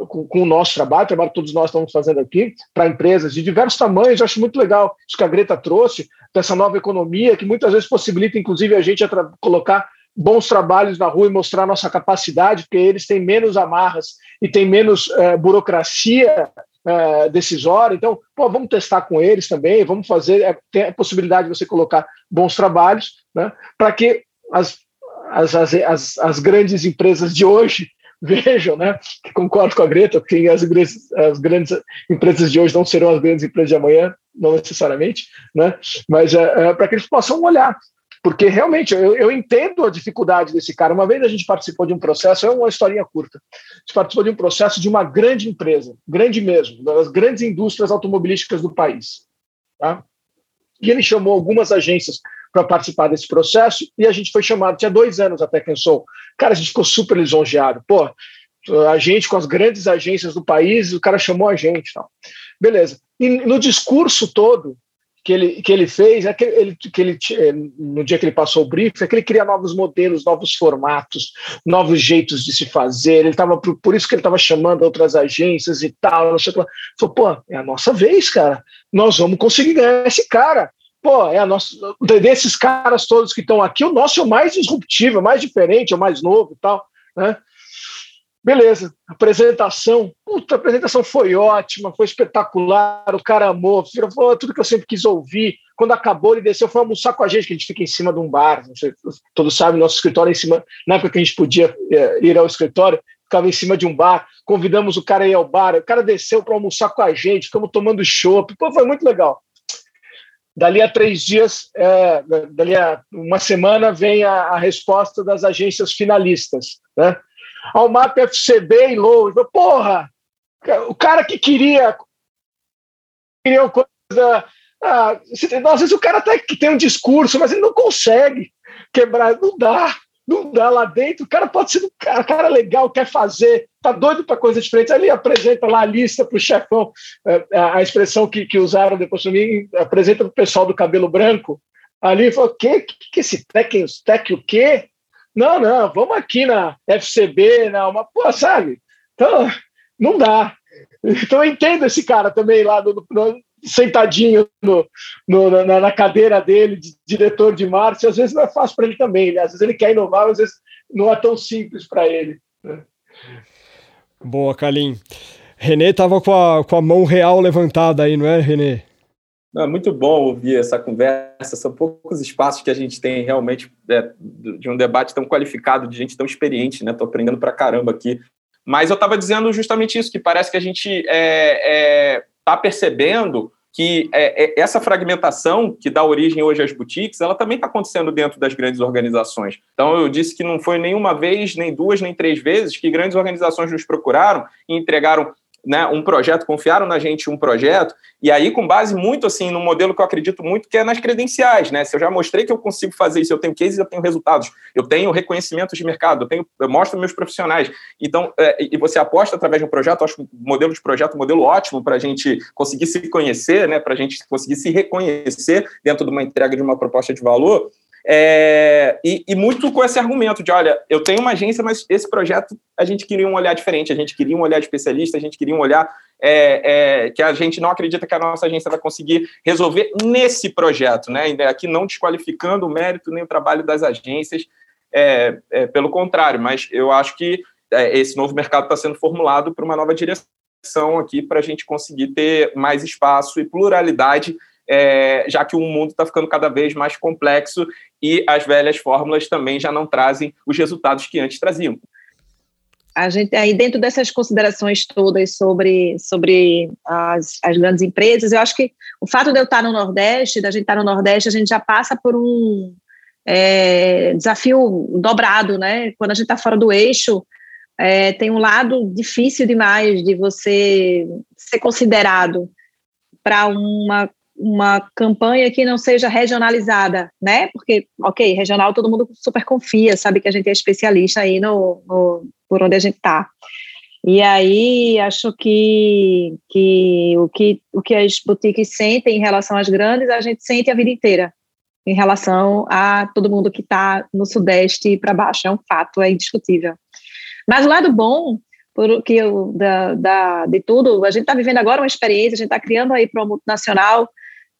com, com o nosso trabalho, o trabalho que todos nós estamos fazendo aqui, para empresas de diversos tamanhos. Eu acho muito legal isso que a Greta trouxe, dessa nova economia, que muitas vezes possibilita, inclusive, a gente colocar bons trabalhos na rua e mostrar nossa capacidade, porque eles têm menos amarras e têm menos é, burocracia é, decisória. Então, pô, vamos testar com eles também, vamos fazer, é, tem a possibilidade de você colocar bons trabalhos, né, para que as as, as, as, grandes empresas de hoje vejam, né? Que concordo com a Greta, porque as, as grandes empresas de hoje não serão as grandes empresas de amanhã, não necessariamente, né? Mas é, é, para que eles possam olhar, porque realmente eu, eu, entendo a dificuldade desse cara. Uma vez a gente participou de um processo, é uma historinha curta. A gente participou de um processo de uma grande empresa, grande mesmo, das grandes indústrias automobilísticas do país, tá? E ele chamou algumas agências para participar desse processo e a gente foi chamado, tinha dois anos até quem sou. Cara, a gente ficou super lisonjeado. Pô, a gente com as grandes agências do país, o cara chamou a gente. Tal. Beleza. E no discurso todo que ele, que ele fez, é que ele, que ele, eh, no dia que ele passou o brief, é que ele queria novos modelos, novos formatos, novos jeitos de se fazer. Ele estava por, por isso que ele estava chamando outras agências e tal. Não sei o que. Falou, pô, é a nossa vez, cara. Nós vamos conseguir ganhar esse cara pô, é a nossa, desses caras todos que estão aqui, o nosso é o mais disruptivo, é o mais diferente, é o mais novo e tal, né? Beleza, apresentação. Puta, a apresentação foi ótima, foi espetacular. O cara amou, falou tudo que eu sempre quis ouvir. Quando acabou, ele desceu, foi almoçar com a gente, que a gente fica em cima de um bar. Sei, todos sabem, nosso escritório é em cima. Na época que a gente podia é, ir ao escritório, ficava em cima de um bar. Convidamos o cara a ir ao bar. O cara desceu para almoçar com a gente, ficamos tomando chopp. Pô, foi muito legal. Dali a três dias, é, dali a uma semana, vem a, a resposta das agências finalistas. Né? Ao MAP FCB e Low. Porra! O cara que queria. Queria uma coisa. Ah, às vezes o cara até que tem um discurso, mas ele não consegue quebrar. Não dá não dá lá dentro. O cara pode ser um cara, cara legal, quer fazer, tá doido para coisa diferente. Aí ele apresenta lá a lista para o chefão, é, a expressão que, que usaram depois para mim, apresenta para o pessoal do cabelo branco. Ali falou: que, que, que esse tech, tech o quê? Não, não, vamos aqui na FCB, na uma, pô, sabe? Então, não dá. Então eu entendo esse cara também lá sentadinho no, no, na, na, cadeira dele, de diretor de marketing, às vezes não é fácil para ele também. Né? Às vezes ele quer inovar, às vezes não é tão simples para ele. Né? Boa, Kalim. Renê estava com a, com a mão real levantada aí, não é, Renê? É muito bom ouvir essa conversa. São poucos espaços que a gente tem realmente é, de um debate tão qualificado, de gente tão experiente, né? Estou aprendendo para caramba aqui. Mas eu estava dizendo justamente isso, que parece que a gente está é, é, tá percebendo que é, é, essa fragmentação que dá origem hoje às boutiques, ela também está acontecendo dentro das grandes organizações. Então, eu disse que não foi nenhuma vez, nem duas, nem três vezes que grandes organizações nos procuraram e entregaram né, um projeto, confiaram na gente um projeto, e aí com base muito assim no modelo que eu acredito muito, que é nas credenciais, né? Se eu já mostrei que eu consigo fazer isso, eu tenho cases, eu tenho resultados, eu tenho reconhecimentos de mercado, eu tenho, eu mostro meus profissionais. Então, é, e você aposta através de um projeto, acho um modelo de projeto um modelo ótimo para a gente conseguir se conhecer, né? Para a gente conseguir se reconhecer dentro de uma entrega de uma proposta de valor. É, e, e, muito com esse argumento de, olha, eu tenho uma agência, mas esse projeto a gente queria um olhar diferente, a gente queria um olhar especialista, a gente queria um olhar é, é, que a gente não acredita que a nossa agência vai conseguir resolver nesse projeto, né? Aqui não desqualificando o mérito nem o trabalho das agências, é, é, pelo contrário, mas eu acho que é, esse novo mercado está sendo formulado para uma nova direção aqui para a gente conseguir ter mais espaço e pluralidade é, já que o mundo está ficando cada vez mais complexo e as velhas fórmulas também já não trazem os resultados que antes traziam. A gente aí dentro dessas considerações todas sobre, sobre as, as grandes empresas, eu acho que o fato de eu estar no Nordeste, da gente estar no Nordeste, a gente já passa por um é, desafio dobrado, né? Quando a gente está fora do eixo, é, tem um lado difícil demais de você ser considerado para uma uma campanha que não seja regionalizada, né? Porque, ok, regional todo mundo super confia, sabe que a gente é especialista aí no, no por onde a gente está. E aí acho que, que, o que o que as boutiques sentem em relação às grandes, a gente sente a vida inteira em relação a todo mundo que está no Sudeste para baixo. É um fato, é indiscutível. Mas o lado bom por que eu, da, da, de tudo, a gente está vivendo agora uma experiência, a gente está criando aí para o multinacional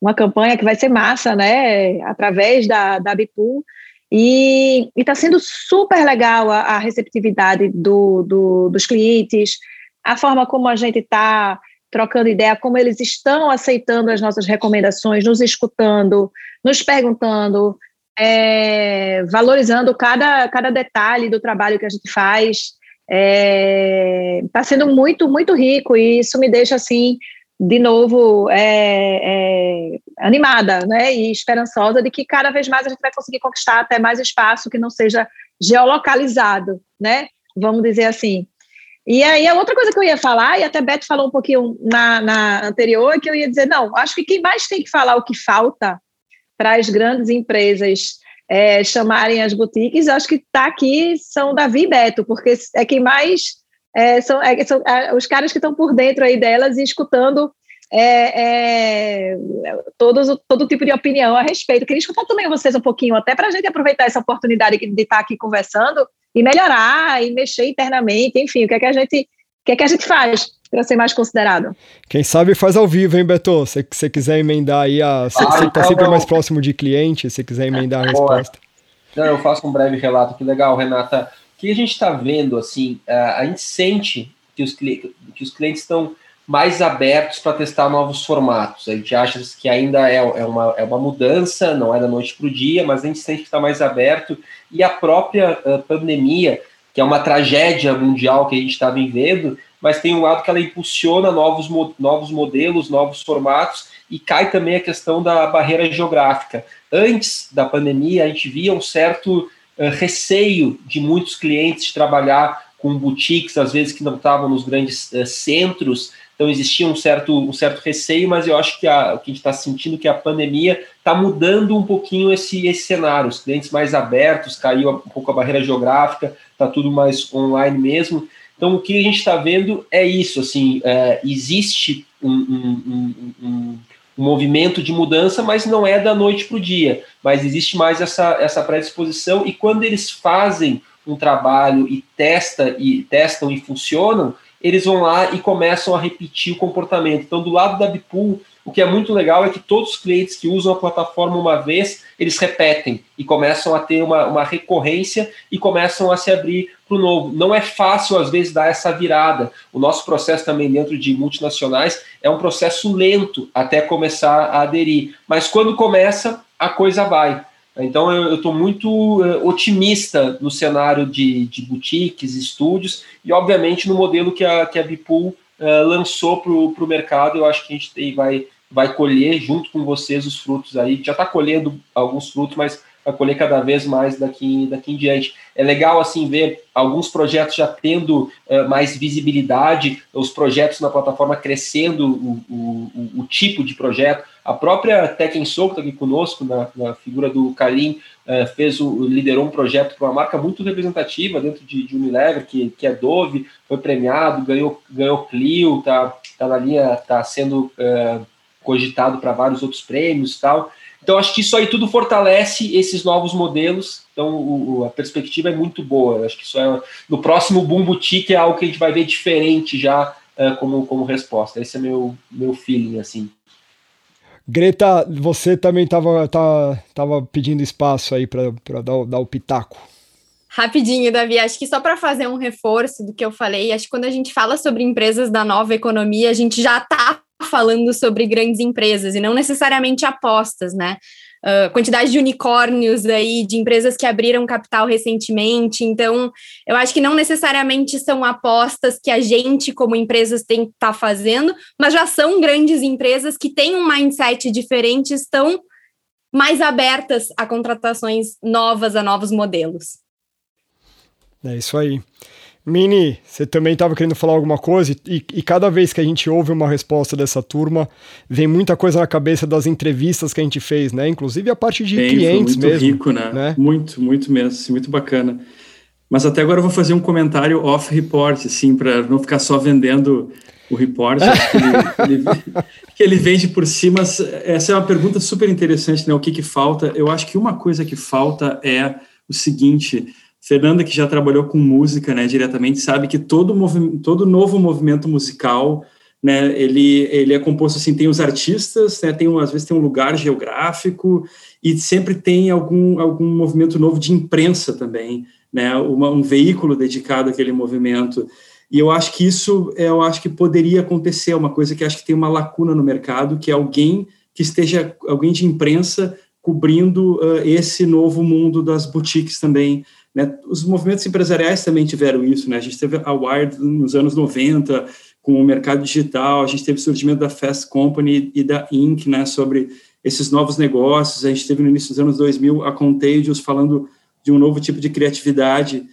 uma campanha que vai ser massa, né, através da, da Bipool, e está sendo super legal a, a receptividade do, do, dos clientes, a forma como a gente está trocando ideia, como eles estão aceitando as nossas recomendações, nos escutando, nos perguntando, é, valorizando cada, cada detalhe do trabalho que a gente faz. Está é, tá sendo muito, muito rico e isso me deixa assim de novo é, é, animada né, e esperançosa de que cada vez mais a gente vai conseguir conquistar até mais espaço que não seja geolocalizado, né? Vamos dizer assim. E aí a outra coisa que eu ia falar, e até Beto falou um pouquinho na, na anterior, que eu ia dizer, não, acho que quem mais tem que falar o que falta para as grandes empresas é, chamarem as boutiques, acho que está aqui são Davi e Beto, porque é quem mais é, são, é, são é, os caras que estão por dentro aí delas e escutando é, é, todos, todo tipo de opinião a respeito. Queria escutar também vocês um pouquinho, até para a gente aproveitar essa oportunidade de estar aqui conversando e melhorar e mexer internamente, enfim, o que é que a gente, o que é que a gente faz para ser mais considerado? Quem sabe faz ao vivo, hein, Beto? Se você quiser emendar aí, a, você está então sempre mais próximo de cliente, se quiser emendar a resposta. Não, eu faço um breve relato, que legal, Renata. Que a gente está vendo, assim, a, gente sente que os, que os clientes estão mais abertos para testar novos formatos. A gente acha que ainda é, é, uma, é uma mudança, não é da noite para o dia, mas a gente sente que está mais aberto. E a própria pandemia, que é uma tragédia mundial que a gente está vivendo, mas tem um lado que ela impulsiona novos, novos modelos, novos formatos, e cai também a questão da barreira geográfica. Antes da pandemia, a gente via um certo uh, receio de muitos clientes de trabalhar com boutiques, às vezes que não estavam nos grandes uh, centros, então existia um certo, um certo receio, mas eu acho que a, o que a gente está sentindo é que a pandemia está mudando um pouquinho esse, esse cenário. Os clientes mais abertos, caiu um pouco a barreira geográfica, está tudo mais online mesmo. Então o que a gente está vendo é isso, assim, é, existe um, um, um, um, movimento de mudança, mas não é da noite para o dia, mas existe mais essa, essa predisposição e quando eles fazem um trabalho e testa e testam e funcionam, eles vão lá e começam a repetir o comportamento. Então, do lado da Bipool, o que é muito legal é que todos os clientes que usam a plataforma uma vez, eles repetem e começam a ter uma, uma recorrência e começam a se abrir para o novo. Não é fácil, às vezes, dar essa virada. O nosso processo também dentro de multinacionais é um processo lento até começar a aderir. Mas quando começa, a coisa vai. Então eu estou muito uh, otimista no cenário de, de boutiques, estúdios e obviamente no modelo que a, que a Bipool uh, lançou para o mercado. Eu acho que a gente tem, vai, vai colher junto com vocês os frutos aí. Já está colhendo alguns frutos, mas vai colher cada vez mais daqui, daqui em diante. É legal assim ver alguns projetos já tendo uh, mais visibilidade, os projetos na plataforma crescendo, o, o, o tipo de projeto. A própria Tech Soul, que está aqui conosco, na, na figura do Kalim, uh, fez o, liderou um projeto para uma marca muito representativa dentro de, de Unilever, que, que é Dove, foi premiado, ganhou, ganhou Clio, está tá na linha, está sendo uh, cogitado para vários outros prêmios e tal. Então, acho que isso aí tudo fortalece esses novos modelos. Então, o, a perspectiva é muito boa. Eu acho que isso é. No próximo Boom Boutique é algo que a gente vai ver diferente já uh, como, como resposta. Esse é meu, meu feeling, assim. Greta, você também estava tá, tava pedindo espaço aí para dar, dar o pitaco. Rapidinho, Davi, acho que só para fazer um reforço do que eu falei, acho que quando a gente fala sobre empresas da nova economia, a gente já está falando sobre grandes empresas e não necessariamente apostas, né? Uh, quantidade de unicórnios aí, de empresas que abriram capital recentemente. Então, eu acho que não necessariamente são apostas que a gente, como empresas, tem que estar tá fazendo, mas já são grandes empresas que têm um mindset diferente, estão mais abertas a contratações novas, a novos modelos. É isso aí. Mini, você também estava querendo falar alguma coisa e, e, cada vez que a gente ouve uma resposta dessa turma, vem muita coisa na cabeça das entrevistas que a gente fez, né? Inclusive a parte de Bem, clientes muito mesmo. rico, né? né? Muito, muito mesmo, assim, muito bacana. Mas até agora eu vou fazer um comentário off-report, assim, para não ficar só vendendo o report, que ele, ele, que ele vende por cima. Essa é uma pergunta super interessante, né? O que, que falta? Eu acho que uma coisa que falta é o seguinte Fernanda, que já trabalhou com música, né, diretamente, sabe que todo, todo novo movimento musical, né, ele, ele é composto assim, tem os artistas, né, tem, às vezes tem um lugar geográfico e sempre tem algum, algum movimento novo de imprensa também, né, uma, um veículo dedicado àquele movimento. E eu acho que isso, eu acho que poderia acontecer, uma coisa que acho que tem uma lacuna no mercado, que é alguém que esteja, alguém de imprensa cobrindo uh, esse novo mundo das boutiques também, né? Os movimentos empresariais também tiveram isso, né? A gente teve a Wired nos anos 90, com o mercado digital, a gente teve o surgimento da Fast Company e da Inc., né, sobre esses novos negócios, a gente teve no início dos anos 2000 a Contagious falando de um novo tipo de criatividade,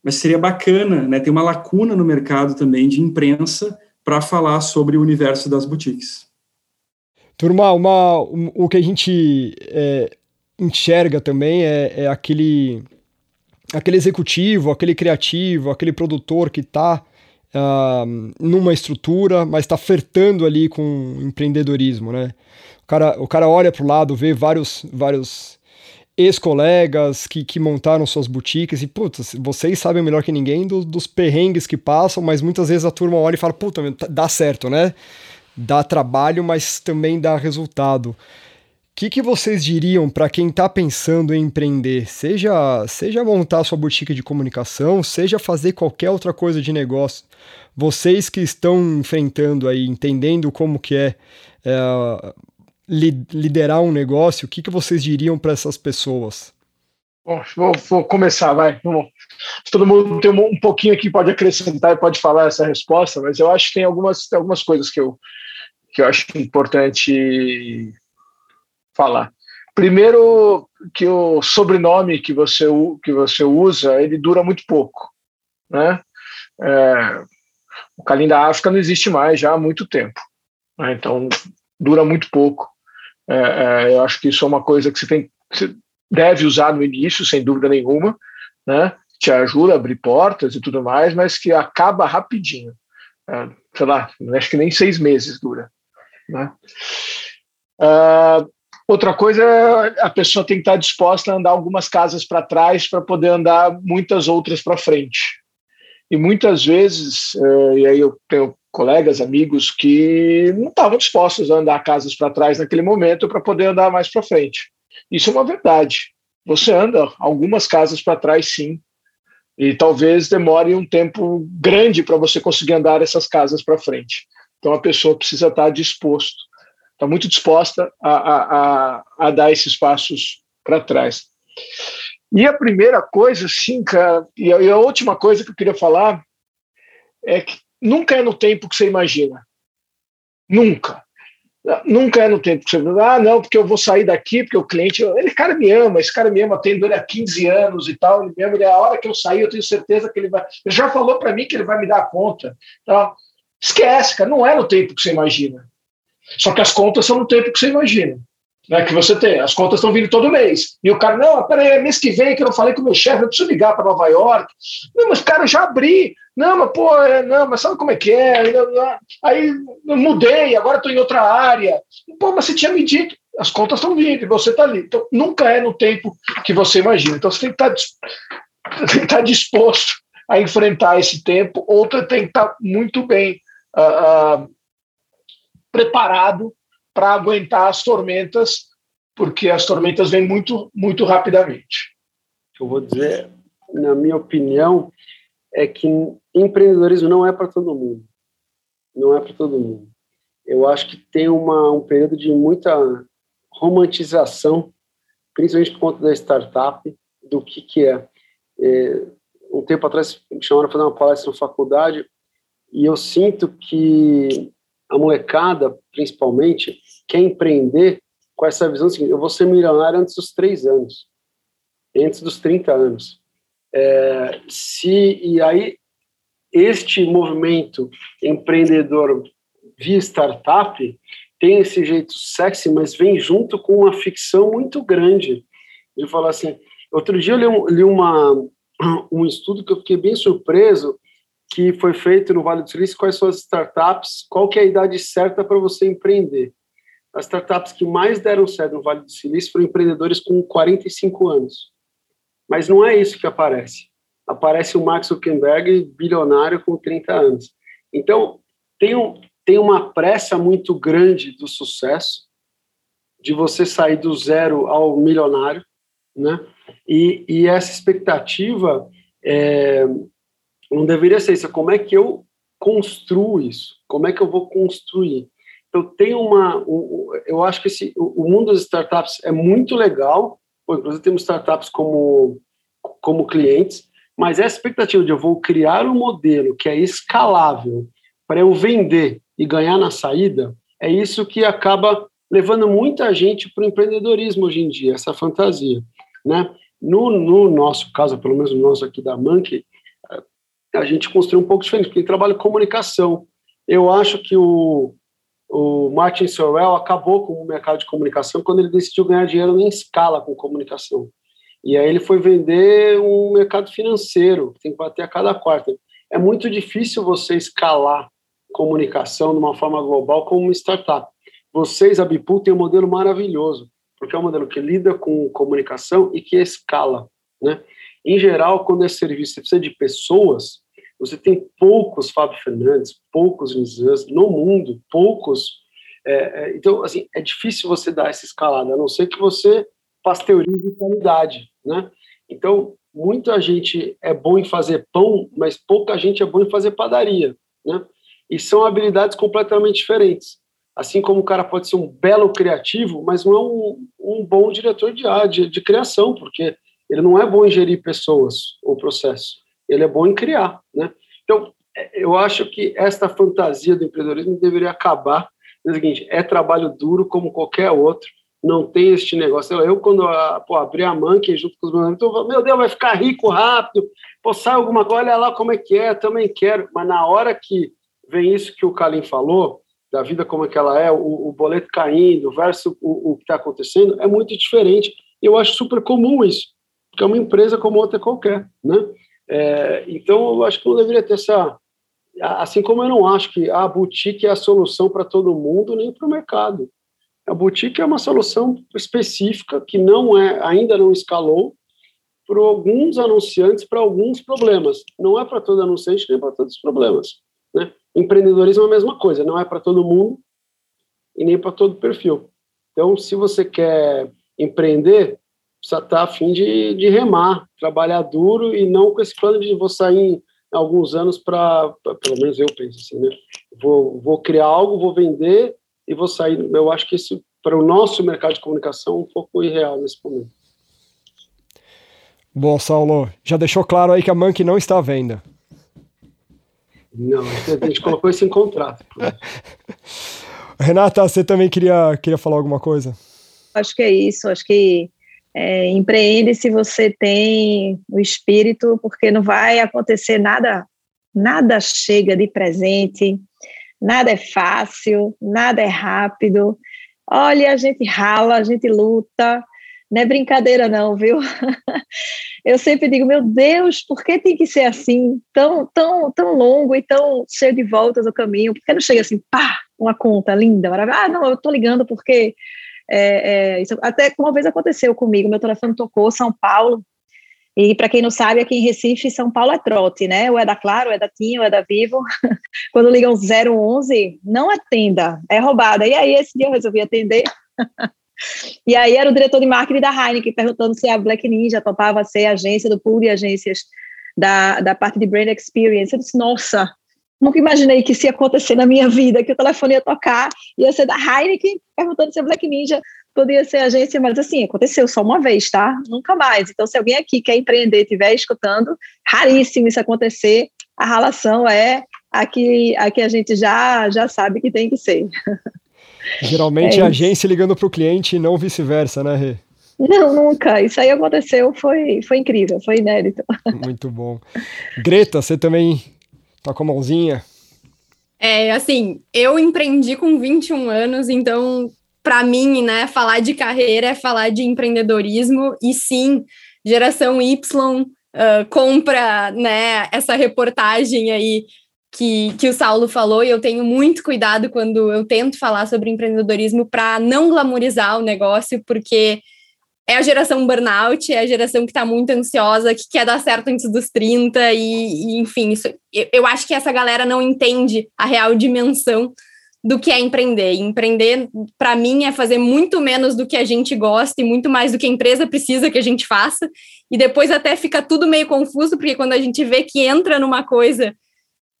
mas seria bacana, né, ter uma lacuna no mercado também de imprensa para falar sobre o universo das boutiques. Turma, uma, um, o que a gente é, enxerga também é, é aquele aquele executivo, aquele criativo, aquele produtor que está uh, ah, numa estrutura, mas está flertando ali com empreendedorismo, né? O cara, o cara olha para o lado, vê vários, vários ex-colegas que, que montaram suas boutiques e, putz, vocês sabem melhor que ninguém do, dos perrengues que passam, mas muitas vezes a turma olha e fala, puta, tá, dá certo, né? Dá trabalho, mas também dá resultado. Que, que vocês diriam para quem está pensando em empreender? Seja, seja montar sua boutique de comunicação, seja fazer qualquer outra coisa de negócio. Vocês que estão enfrentando aí, entendendo como que é, é liderar um negócio, o que, que vocês diriam para essas pessoas? Bom, vou, vou, começar, vai. Vamos. Todo mundo tem um, um pouquinho aqui, pode acrescentar e pode falar essa resposta, mas eu acho que tem algumas, algumas coisas que eu, que eu acho importante falar. Primeiro, que o sobrenome que você, que você usa, ele dura muito pouco. Né? É, o Calim da África não existe mais já há muito tempo. Né? Então, dura muito pouco. É, é, eu acho que isso é uma coisa que você, tem, você deve usar no início, sem dúvida nenhuma, né? te ajuda a abrir portas e tudo mais, mas que acaba rapidinho. É, sei lá, acho que nem seis meses dura. Né? Uh, Outra coisa, a pessoa tem que estar disposta a andar algumas casas para trás para poder andar muitas outras para frente. E muitas vezes, eh, e aí eu tenho colegas, amigos que não estavam dispostos a andar casas para trás naquele momento para poder andar mais para frente. Isso é uma verdade. Você anda algumas casas para trás, sim, e talvez demore um tempo grande para você conseguir andar essas casas para frente. Então a pessoa precisa estar disposto está muito disposta a, a, a, dar esses passos para trás. E a primeira coisa, sim, cara, e a, e a última coisa que eu queria falar é que nunca é no tempo que você imagina. Nunca. Nunca é no tempo que você ah, não, porque eu vou sair daqui, porque o cliente, ele cara me ama, esse cara me ama, tendo ele há 15 anos e tal, ele me ama, ele, a hora que eu sair, eu tenho certeza que ele vai. Ele já falou para mim que ele vai me dar a conta. Então, esquece, cara, não é no tempo que você imagina. Só que as contas são no tempo que você imagina. Né, que você tem, as contas estão vindo todo mês. E o cara, não, peraí, é mês que vem que eu não falei com o meu chefe, eu preciso ligar para Nova York. Não, mas cara, já abri. Não, mas pô, é, não, mas sabe como é que é? Aí eu mudei, agora estou em outra área. Pô, mas você tinha me dito, as contas estão vindo você está ali. Então, nunca é no tempo que você imagina. Então, você tem que estar, tá estar tá disposto a enfrentar esse tempo, ou tem que estar tá muito bem. Uh, uh, preparado para aguentar as tormentas, porque as tormentas vêm muito, muito rapidamente. Eu vou dizer, na minha opinião, é que empreendedorismo não é para todo mundo. Não é para todo mundo. Eu acho que tem uma, um período de muita romantização, principalmente por conta da startup, do que, que é. é um tempo atrás me chamaram para fazer uma palestra na faculdade e eu sinto que a molecada, principalmente, quer empreender com essa visão seguinte: eu vou ser milionário antes dos três anos, antes dos 30 anos. É, se, e aí, este movimento empreendedor via startup tem esse jeito sexy, mas vem junto com uma ficção muito grande. De falar assim, outro dia eu li, li uma, um estudo que eu fiquei bem surpreso, que foi feito no Vale do Silício, quais são as startups, qual que é a idade certa para você empreender. As startups que mais deram certo no Vale do Silício foram empreendedores com 45 anos. Mas não é isso que aparece. Aparece o Max Zuckerberg, bilionário com 30 anos. Então, tem, um, tem uma pressa muito grande do sucesso, de você sair do zero ao milionário, né? E, e essa expectativa é, não deveria ser isso. Como é que eu construo isso? Como é que eu vou construir? Então, tem uma. Um, eu acho que esse, o mundo das startups é muito legal. Pô, inclusive, temos startups como, como clientes, mas essa expectativa de eu vou criar um modelo que é escalável para eu vender e ganhar na saída, é isso que acaba levando muita gente para o empreendedorismo hoje em dia, essa fantasia. Né? No, no nosso caso, pelo menos no nosso aqui da Monkey, a gente construiu um pouco diferente, porque ele trabalha com comunicação. Eu acho que o, o Martin Sorrell acabou com o mercado de comunicação quando ele decidiu ganhar dinheiro em escala com comunicação. E aí ele foi vender um mercado financeiro, que tem que bater a cada quarta. É muito difícil você escalar comunicação de uma forma global como uma startup. Vocês, a Bipool, tem um modelo maravilhoso, porque é um modelo que lida com comunicação e que escala. Né? Em geral, quando é serviço, precisa de pessoas, você tem poucos Fábio Fernandes, poucos Nizans no mundo, poucos É, é, então, assim, é difícil você dar essa escalada, a não ser que você pasteurize qualidade, né? Então, muita gente é bom em fazer pão, mas pouca gente é bom em fazer padaria, né? E são habilidades completamente diferentes. Assim como o cara pode ser um belo criativo, mas não é um, um bom diretor de, de, de criação, porque ele não é bom em gerir pessoas ou processo, ele é bom em criar, né? Então, eu acho que esta fantasia do empreendedorismo deveria acabar. É o seguinte, é trabalho duro como qualquer outro, não tem este negócio. Eu, quando pô, abri a Monkey junto com os meus amigos, então, meu Deus, vai ficar rico rápido, pô, sai alguma coisa, olha lá como é que é, também quero. Mas na hora que vem isso que o Kalim falou, da vida como é que ela é, o, o boleto caindo versus o, o que está acontecendo, é muito diferente. Eu acho super comum isso, porque é uma empresa como outra qualquer, né? É, então, eu acho que não deveria ter essa... Assim como eu não acho que a boutique é a solução para todo mundo, nem para o mercado. A boutique é uma solução específica que não é, ainda não escalou para alguns anunciantes para alguns problemas. Não é para todo anunciante nem para todos os problemas. Né? Empreendedorismo é a mesma coisa, não é para todo mundo e nem para todo perfil. Então, se você quer empreender, precisa estar tá a fim de, de remar, trabalhar duro e não com esse plano de vou sair em alguns anos para, pelo menos eu penso assim, né? Vou, vou criar algo, vou vender e vou sair. Eu acho que isso, para o nosso mercado de comunicação, é um pouco irreal nesse momento. Bom, Saulo, já deixou claro aí que a Monkey não está à venda. Não, a gente colocou isso em contrato. Renata, você também queria, queria falar alguma coisa? Acho que é isso, acho que é, empreende se você tem o espírito, porque não vai acontecer nada, nada chega de presente, nada é fácil, nada é rápido. Olha, a gente rala, a gente luta, não é brincadeira não, viu? Eu sempre digo, meu Deus, por que tem que ser assim, tão, tão, tão longo e tão cheio de voltas o caminho? Por que não chega assim, pá, uma conta linda, maravilhosa? Ah, não, eu tô ligando porque é, é, isso até uma vez aconteceu comigo, meu telefone tocou São Paulo, e para quem não sabe, aqui em Recife, São Paulo é trote, né? Ou é da Claro, ou é da TIM, ou é da Vivo. Quando ligam 011, não atenda, é roubada. E aí, esse dia eu resolvi atender. e aí era o diretor de marketing da Heineken perguntando se a Black Ninja topava ser agência do pool de agências da, da parte de brand experience. Eu disse, nossa, nunca imaginei que isso ia acontecer na minha vida, que o telefone ia tocar, ia ser da Heineken, perguntando se a Black Ninja podia ser agência, mas assim, aconteceu só uma vez, tá? Nunca mais. Então, se alguém aqui quer empreender e estiver escutando, raríssimo isso acontecer, a relação é a que, a que a gente já, já sabe que tem que ser. Geralmente é a agência ligando para o cliente e não vice-versa, né, Rê? Não, nunca. Isso aí aconteceu, foi, foi incrível, foi inédito. Muito bom. Greta, você também tá com a mãozinha? É, assim, eu empreendi com 21 anos, então para mim, né, falar de carreira é falar de empreendedorismo e sim, geração Y uh, compra, né, essa reportagem aí que, que o Saulo falou, e eu tenho muito cuidado quando eu tento falar sobre empreendedorismo para não glamorizar o negócio, porque é a geração burnout, é a geração que está muito ansiosa, que quer dar certo antes dos 30, e, e enfim, isso, eu, eu acho que essa galera não entende a real dimensão do que é empreender. empreender, para mim, é fazer muito menos do que a gente gosta e muito mais do que a empresa precisa que a gente faça. E depois até fica tudo meio confuso, porque quando a gente vê que entra numa coisa,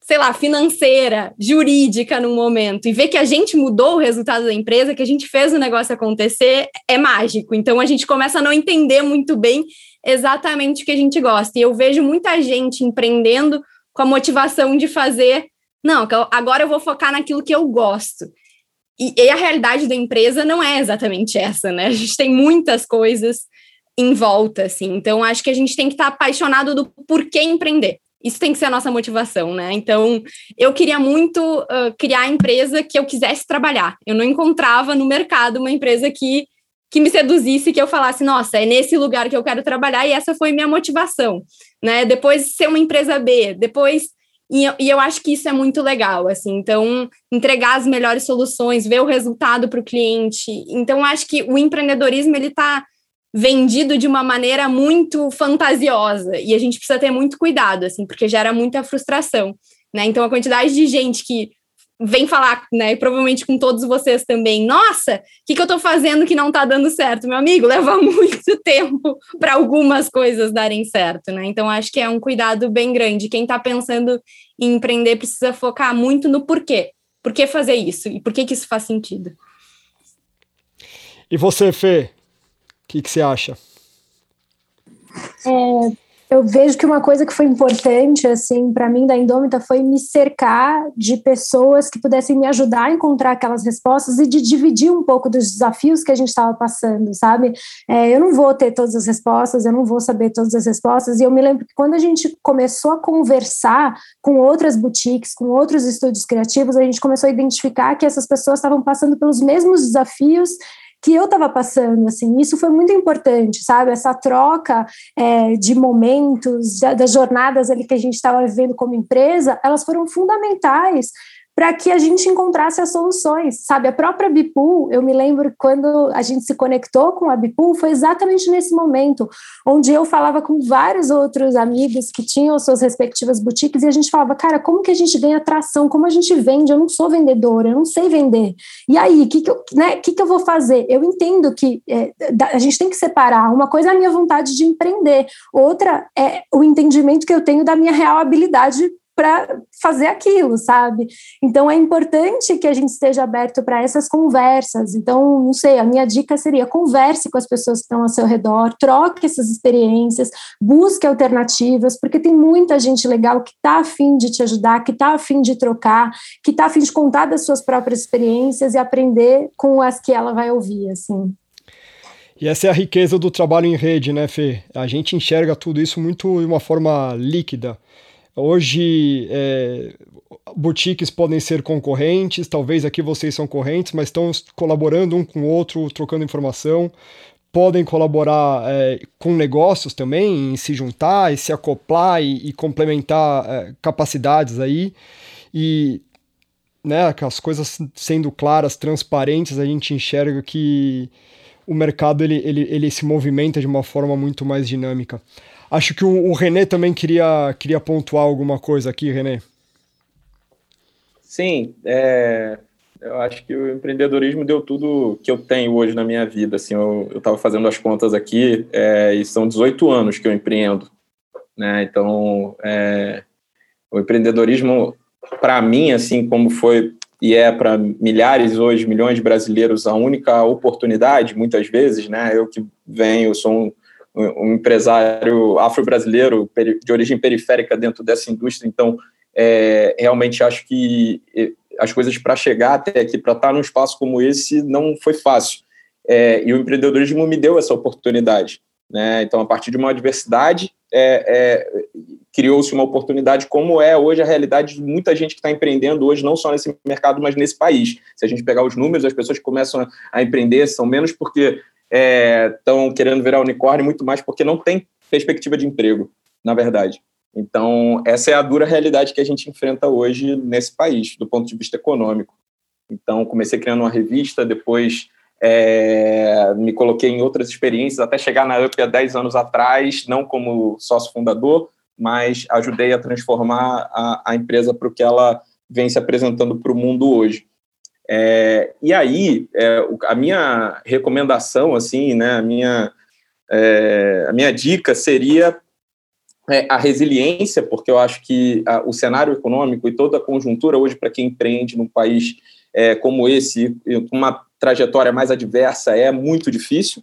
sei lá, financeira, jurídica num momento, e vê que a gente mudou o resultado da empresa, que a gente fez o negócio acontecer, é mágico. Então a gente começa a não entender muito bem exatamente o que a gente gosta. E eu vejo muita gente empreendendo com a motivação de fazer não, agora eu vou focar naquilo que eu gosto. E, e, a realidade da empresa não é exatamente essa, né? A gente tem muitas coisas em volta, assim. Então, acho que a gente tem que estar apaixonado do porquê empreender. Isso tem que ser a nossa motivação, né? Então, eu queria muito uh, criar a empresa que eu quisesse trabalhar. Eu não encontrava no mercado uma empresa que, que me seduzisse, que eu falasse, nossa, é nesse lugar que eu quero trabalhar, e essa foi minha motivação, né? Depois ser uma empresa B, depois e, e eu acho que isso é muito legal, assim. Então, entregar as melhores soluções, ver o resultado para o cliente. Então, acho que o empreendedorismo ele está vendido de uma maneira muito fantasiosa e a gente precisa ter muito cuidado, assim, porque gera muita frustração, né? Então, a quantidade de gente que vem falar, né, e provavelmente com todos vocês também, nossa, o que, que eu estou fazendo que não está dando certo? Meu amigo, leva muito tempo para algumas coisas darem certo, né? Então, acho que é um cuidado bem grande. Quem está pensando em empreender precisa focar muito no porquê. Por que fazer isso? E por que, que isso faz sentido? E você, Fê, que, que você acha? É, eu vejo que uma coisa que foi importante, assim, para mim da Indômita foi me cercar de pessoas que pudessem me ajudar a encontrar aquelas respostas e de dividir um pouco dos desafios que a gente estava passando, sabe? É, eu não vou ter todas as respostas, eu não vou saber todas as respostas, e eu me lembro que quando a gente começou a conversar com outras boutiques, com outros estúdios criativos, a gente começou a identificar que essas pessoas estavam passando pelos mesmos desafios que eu estava passando, assim, isso foi muito importante, sabe, essa troca é, de momentos, das jornadas ali que a gente estava vivendo como empresa, elas foram fundamentais para que a gente encontrasse as soluções, sabe? A própria Bipool, eu me lembro quando a gente se conectou com a Bipool, foi exatamente nesse momento, onde eu falava com vários outros amigos que tinham suas respectivas boutiques e a gente falava, cara, como que a gente ganha atração? Como a gente vende? Eu não sou vendedora, eu não sei vender. E aí, o que, que, eu, né, que, que eu vou fazer? Eu entendo que é, a gente tem que separar. Uma coisa é a minha vontade de empreender, outra é o entendimento que eu tenho da minha real habilidade para fazer aquilo, sabe? Então é importante que a gente esteja aberto para essas conversas. Então, não sei, a minha dica seria converse com as pessoas que estão ao seu redor, troque essas experiências, busque alternativas, porque tem muita gente legal que está afim de te ajudar, que está afim de trocar, que está afim de contar das suas próprias experiências e aprender com as que ela vai ouvir, assim. E essa é a riqueza do trabalho em rede, né, Fê? A gente enxerga tudo isso muito de uma forma líquida. Hoje, é, boutiques podem ser concorrentes, talvez aqui vocês são correntes, mas estão colaborando um com o outro, trocando informação. Podem colaborar é, com negócios também, se juntar e se acoplar e, e complementar é, capacidades aí. E né, as coisas sendo claras, transparentes, a gente enxerga que o mercado ele, ele, ele se movimenta de uma forma muito mais dinâmica. Acho que o, o René também queria, queria pontuar alguma coisa aqui, René. Sim, é, eu acho que o empreendedorismo deu tudo que eu tenho hoje na minha vida. Assim, eu estava fazendo as contas aqui é, e são 18 anos que eu empreendo. Né? Então, é, o empreendedorismo, para mim, assim como foi e é para milhares hoje, milhões de brasileiros, a única oportunidade, muitas vezes, né? Eu que venho, sou um um empresário afro-brasileiro de origem periférica dentro dessa indústria, então é, realmente acho que as coisas para chegar até aqui, para estar num espaço como esse, não foi fácil. É, e o empreendedorismo me deu essa oportunidade. Né? Então, a partir de uma adversidade, é, é criou-se uma oportunidade, como é hoje a realidade de muita gente que está empreendendo hoje, não só nesse mercado, mas nesse país. Se a gente pegar os números, as pessoas que começam a empreender são menos porque estão é, querendo virar unicórnio muito mais porque não tem perspectiva de emprego, na verdade. Então, essa é a dura realidade que a gente enfrenta hoje nesse país, do ponto de vista econômico. Então, comecei criando uma revista, depois é, me coloquei em outras experiências, até chegar na UP há 10 anos atrás, não como sócio fundador, mas ajudei a transformar a, a empresa para o que ela vem se apresentando para o mundo hoje. É, e aí, é, a minha recomendação, assim, né, a minha, é, a minha dica seria é, a resiliência, porque eu acho que a, o cenário econômico e toda a conjuntura hoje para quem empreende num país é, como esse, uma trajetória mais adversa, é muito difícil.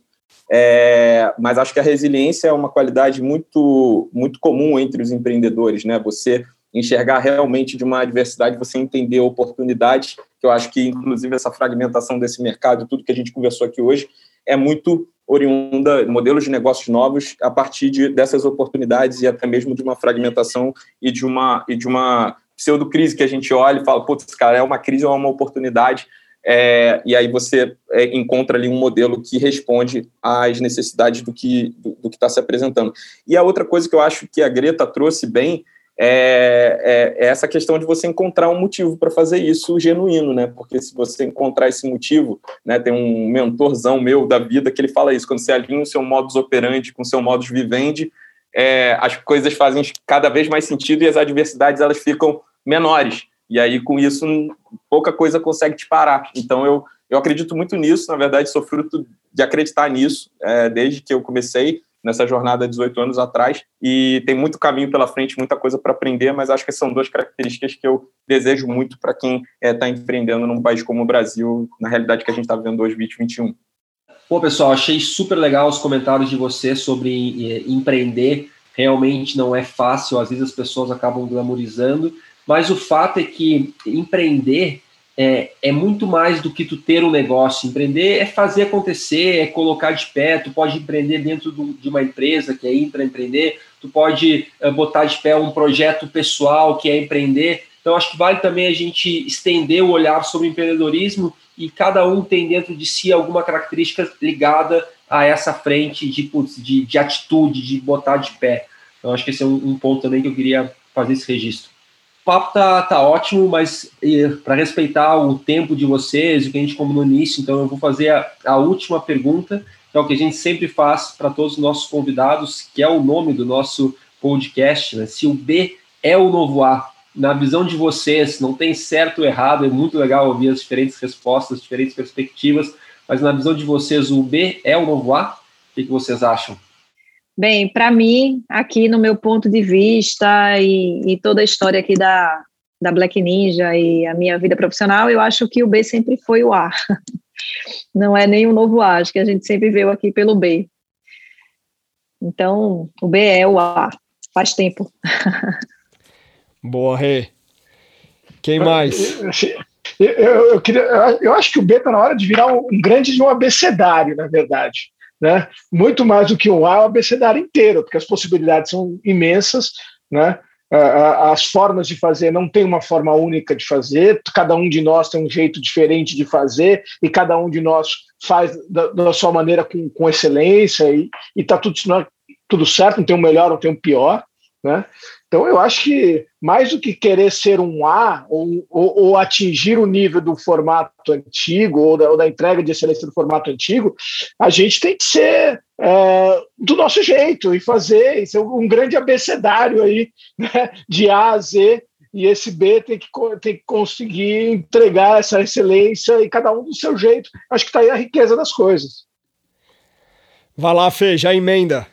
É, mas acho que a resiliência é uma qualidade muito, muito comum entre os empreendedores, né? Você enxergar realmente de uma adversidade, você entender oportunidades, que eu acho que, inclusive, essa fragmentação desse mercado, tudo que a gente conversou aqui hoje, é muito oriunda, modelos de negócios novos a partir de, dessas oportunidades e até mesmo de uma fragmentação e de uma, e de uma pseudo-crise que a gente olha e fala, putz, cara, é uma crise ou é uma oportunidade, é, e aí você é, encontra ali um modelo que responde às necessidades do que do, do que está se apresentando. E a outra coisa que eu acho que a Greta trouxe bem é, é, é, essa questão de você encontrar um motivo para fazer isso genuíno, né? Porque se você encontrar esse motivo, né? Tem um mentorzão meu da vida que ele fala isso: quando você alinha o seu modus operandi com o seu modus vivendi, é, as coisas fazem cada vez mais sentido e as adversidades elas ficam menores, e aí com isso pouca coisa consegue te parar. Então eu, eu acredito muito nisso, na verdade sou fruto de acreditar nisso é, desde que eu comecei nessa jornada 18 anos atrás e tem muito caminho pela frente, muita coisa para aprender, mas acho que são duas características que eu desejo muito para quem está é, empreendendo num país como o Brasil, na realidade que a gente está vivendo hoje, 2021. Pô, pessoal, achei super legal os comentários de você sobre é, empreender. Realmente não é fácil, às vezes as pessoas acabam glamorizando, mas o fato é que empreender é, é, muito mais do que tu ter um negócio. Empreender é fazer acontecer, é colocar de pé. Tu pode empreender dentro do, de uma empresa que é intraempreender, tu pode é, botar de pé um projeto pessoal que é empreender. Então, acho que vale também a gente estender o olhar sobre empreendedorismo e cada um tem dentro de si alguma característica ligada a essa frente de, putz, de, de atitude, de botar de pé. Então, acho que esse é um, um ponto também que eu queria fazer esse registro papo tá, tá ótimo, mas para respeitar o tempo de vocês, o que a gente combinou nisso, então eu vou fazer a, a última pergunta, que é o que a gente sempre faz para todos os nossos convidados, que é o nome do nosso podcast, né? Se o B é o novo A. Na visão de vocês, não tem certo ou errado, é muito legal ouvir as diferentes respostas, diferentes perspectivas, mas na visão de vocês, o B é o novo A? O que, que vocês acham? Bem, para mim, aqui no meu ponto de vista e, e, toda a história aqui da, da Black Ninja e a minha vida profissional, eu acho que o B sempre foi o A. Não é nem o novo A, acho que a gente sempre veio aqui pelo B. Então, o B é o A, faz tempo. Boa, Rê. Quem mais? Eu, eu, eu, queria, eu acho que o B está na hora de virar um, um grande de um abecedário, na verdade né? muito mais do que um A, o abecedário inteiro, porque as possibilidades são imensas, né? as formas de fazer não tem uma forma única de fazer, cada um de nós tem um jeito diferente de fazer e cada um de nós faz da, da sua maneira com, com excelência e está tudo, é tudo certo, não tem um melhor, não tem um pior. Né? Então, eu acho que mais do que querer ser um A ou, ou, ou atingir o nível do formato antigo ou da, ou da, entrega de excelência do formato antigo, a gente tem que ser é, do nosso jeito e fazer isso é um grande abecedário aí né, de A a Z. E esse B tem que, tem que conseguir entregar essa excelência e cada um do seu jeito. Acho que está aí a riqueza das coisas. Vai lá, Fê, já emenda.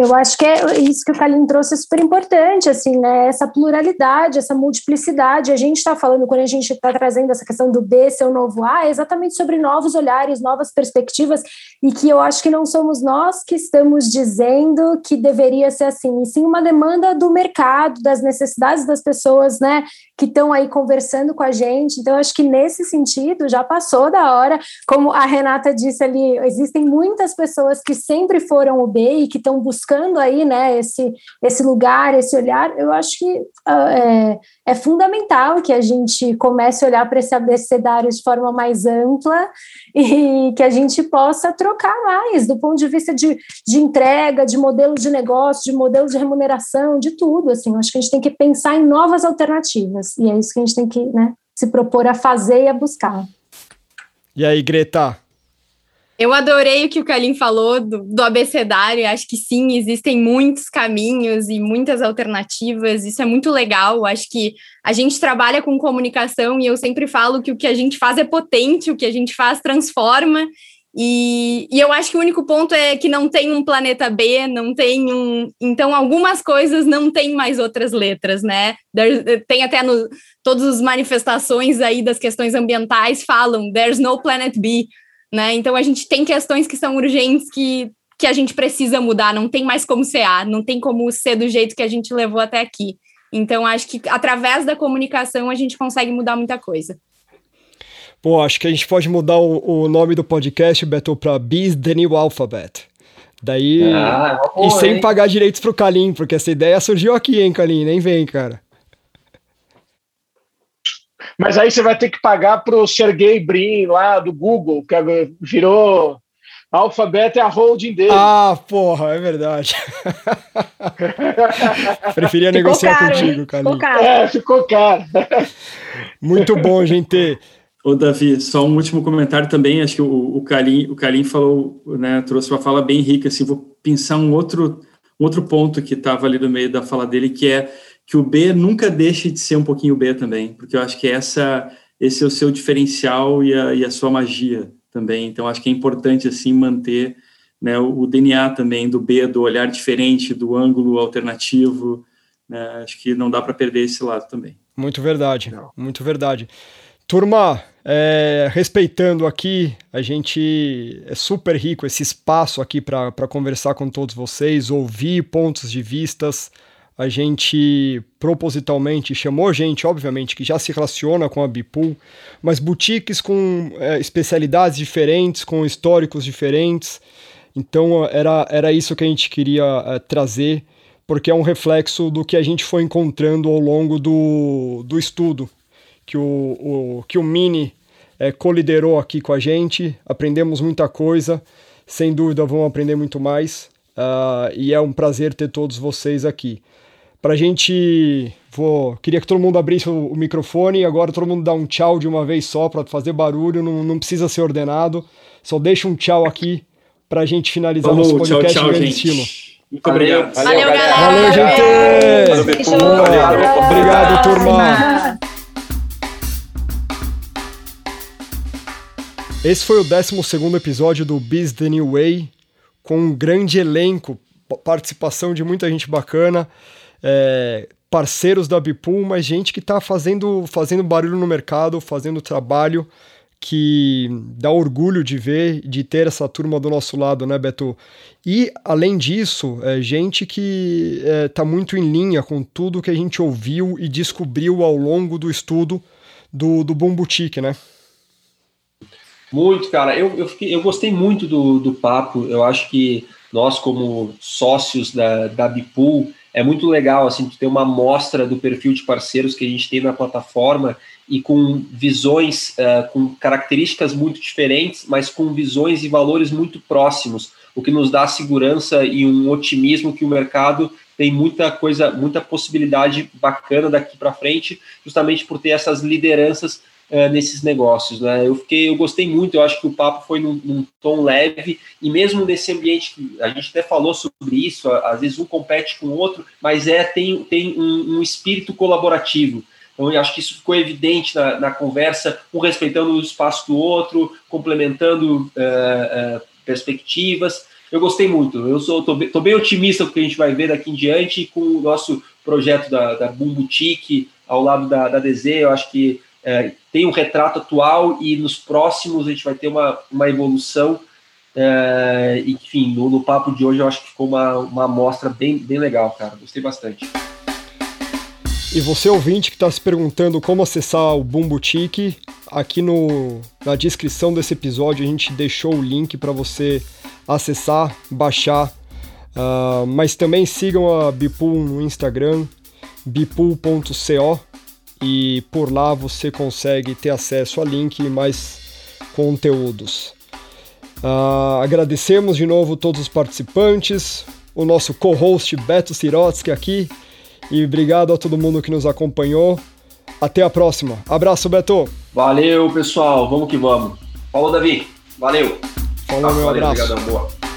Eu acho que é isso que o Kalim trouxe é super importante, assim, né? Essa pluralidade, essa multiplicidade. A gente está falando, quando a gente está trazendo essa questão do B ser o novo A, é exatamente sobre novos olhares, novas perspectivas, e que eu acho que não somos nós que estamos dizendo que deveria ser assim, e sim uma demanda do mercado, das necessidades das pessoas, né? Que estão aí conversando com a gente. Então, acho que nesse sentido já passou da hora. Como a Renata disse ali, existem muitas pessoas que sempre foram o B e que estão buscando buscando aí, né, esse, esse lugar, esse olhar, eu acho que uh, é, é, fundamental que a gente comece a olhar para esse abecedário de forma mais ampla e que a gente possa trocar mais do ponto de vista de, de entrega, de modelo de negócio, de modelo de remuneração, de tudo, assim, eu acho que a gente tem que pensar em novas alternativas, e é isso que a gente tem que, né, se propor a fazer e a buscar. E aí, Greta, eu adorei o que o Kalim falou do, do abecedário. Acho que sim, existem muitos caminhos e muitas alternativas. Isso é muito legal. Acho que a gente trabalha com comunicação e eu sempre falo que o que a gente faz é potente, o que a gente faz transforma. E, e, eu acho que o único ponto é que não tem um planeta B, não tem um. Então, algumas coisas não tem mais outras letras, né? Tem até no, todas as manifestações aí das questões ambientais falam: there's no planet B né? Então a gente tem questões que são urgentes que, que a gente precisa mudar, não tem mais como ser A, não tem como ser do jeito que a gente levou até aqui. Então acho que através da comunicação a gente consegue mudar muita coisa. Pô, acho que a gente pode mudar o, o nome do podcast, Beto, para Biz The New Alphabet. Daí. Ah, é e sem hein? pagar direitos pro Kalim, porque essa ideia surgiu aqui, hein, Kalim? Nem vem, cara. Mas aí você vai ter que pagar para o Sergey Brin lá do Google, que virou a Alphabet é a holding dele. Ah, porra, é verdade. Preferia ficou negociar caro, contigo, caro. É, ficou caro. Muito bom, gente. Ô, Davi, só um último comentário também. Acho que o, o Kalim, o Kalim falou, né, trouxe uma fala bem rica. Assim, vou pensar um outro, um outro ponto que estava ali no meio da fala dele, que é que o B nunca deixe de ser um pouquinho B também, porque eu acho que essa, esse é o seu diferencial e a, e a sua magia também. Então, acho que é importante, assim, manter né, o, o DNA também do B, do olhar diferente, do ângulo alternativo. Né, acho que não dá para perder esse lado também. Muito verdade, não. muito verdade. Turma, é, respeitando aqui, a gente é super rico esse espaço aqui para conversar com todos vocês, ouvir pontos de vistas. A gente propositalmente chamou gente, obviamente, que já se relaciona com a Bipool, mas boutiques com é, especialidades diferentes, com históricos diferentes. Então era, era isso que a gente queria é, trazer, porque é um reflexo do que a gente foi encontrando ao longo do, do estudo que o, o, que o Mini é, coliderou aqui com a gente. Aprendemos muita coisa, sem dúvida vão aprender muito mais. Uh, e é um prazer ter todos vocês aqui. Para a gente, vou, queria que todo mundo abrisse o, o, microfone. Agora todo mundo dá um tchau de uma vez só para fazer barulho, não, não precisa ser ordenado. Só deixa um tchau aqui para a gente finalizar Vamos, nosso podcast tchau, tchau, gente. estilo. Muito obrigado. Valeu, Valeu galera. Valeu, gente. Valeu, Obrigado, turma. Esse foi o 12 episódio do Biz The New Way, com um grande elenco, participação de muita gente bacana, é, parceiros da Bipool, mas gente que está fazendo, fazendo barulho no mercado, fazendo trabalho que dá orgulho de ver, de ter essa turma do nosso lado, né, Beto? E, além disso, é gente que está é, muito em linha com tudo que a gente ouviu e descobriu ao longo do estudo do, do Boom Boutique, né? Muito, cara. Eu, eu, fiquei, eu gostei muito do, do papo. Eu acho que nós, como sócios da, da Bipool, é muito legal assim ter uma amostra do perfil de parceiros que a gente tem na plataforma e com visões, uh, com características muito diferentes, mas com visões e valores muito próximos, o que nos dá segurança e um otimismo que o mercado tem muita coisa, muita possibilidade bacana daqui para frente, justamente por ter essas lideranças uh, nesses negócios. Né? Eu fiquei, eu gostei muito, eu acho que o papo foi num, num, tom leve, e mesmo nesse ambiente que a gente até falou sobre isso, às vezes um compete com o outro, mas é tem, tem um, um espírito colaborativo. Então, eu acho que isso ficou evidente na, na, conversa, um respeitando o espaço do outro, complementando uh, uh, perspectivas. Eu gostei muito. Eu sou tô, tô, bem otimista com o que a gente vai ver daqui em diante com o nosso projeto da, da Boom Boutique ao lado da, da DZ. Eu acho que é, tem um retrato atual e nos próximos a gente vai ter uma, uma evolução. É, enfim, no, no, papo de hoje eu acho que ficou uma, uma amostra bem, bem legal, cara. Gostei bastante. E você ouvinte que está se perguntando como acessar o Boom Boutique, aqui no, na descrição desse episódio a gente deixou o link para você acessar, baixar. Uh, mas também sigam a Bipool no Instagram, bipool.co e por lá você consegue ter acesso a link e mais conteúdos. Uh, agradecemos de novo todos os participantes, o nosso co-host Beto Sirotsky aqui e obrigado a todo mundo que nos acompanhou. Até a próxima. Abraço, Beto. Valeu, pessoal. Vamos que vamos. Falou, Davi. Valeu. Falou, meu valeu, abraço. Obrigadão, boa.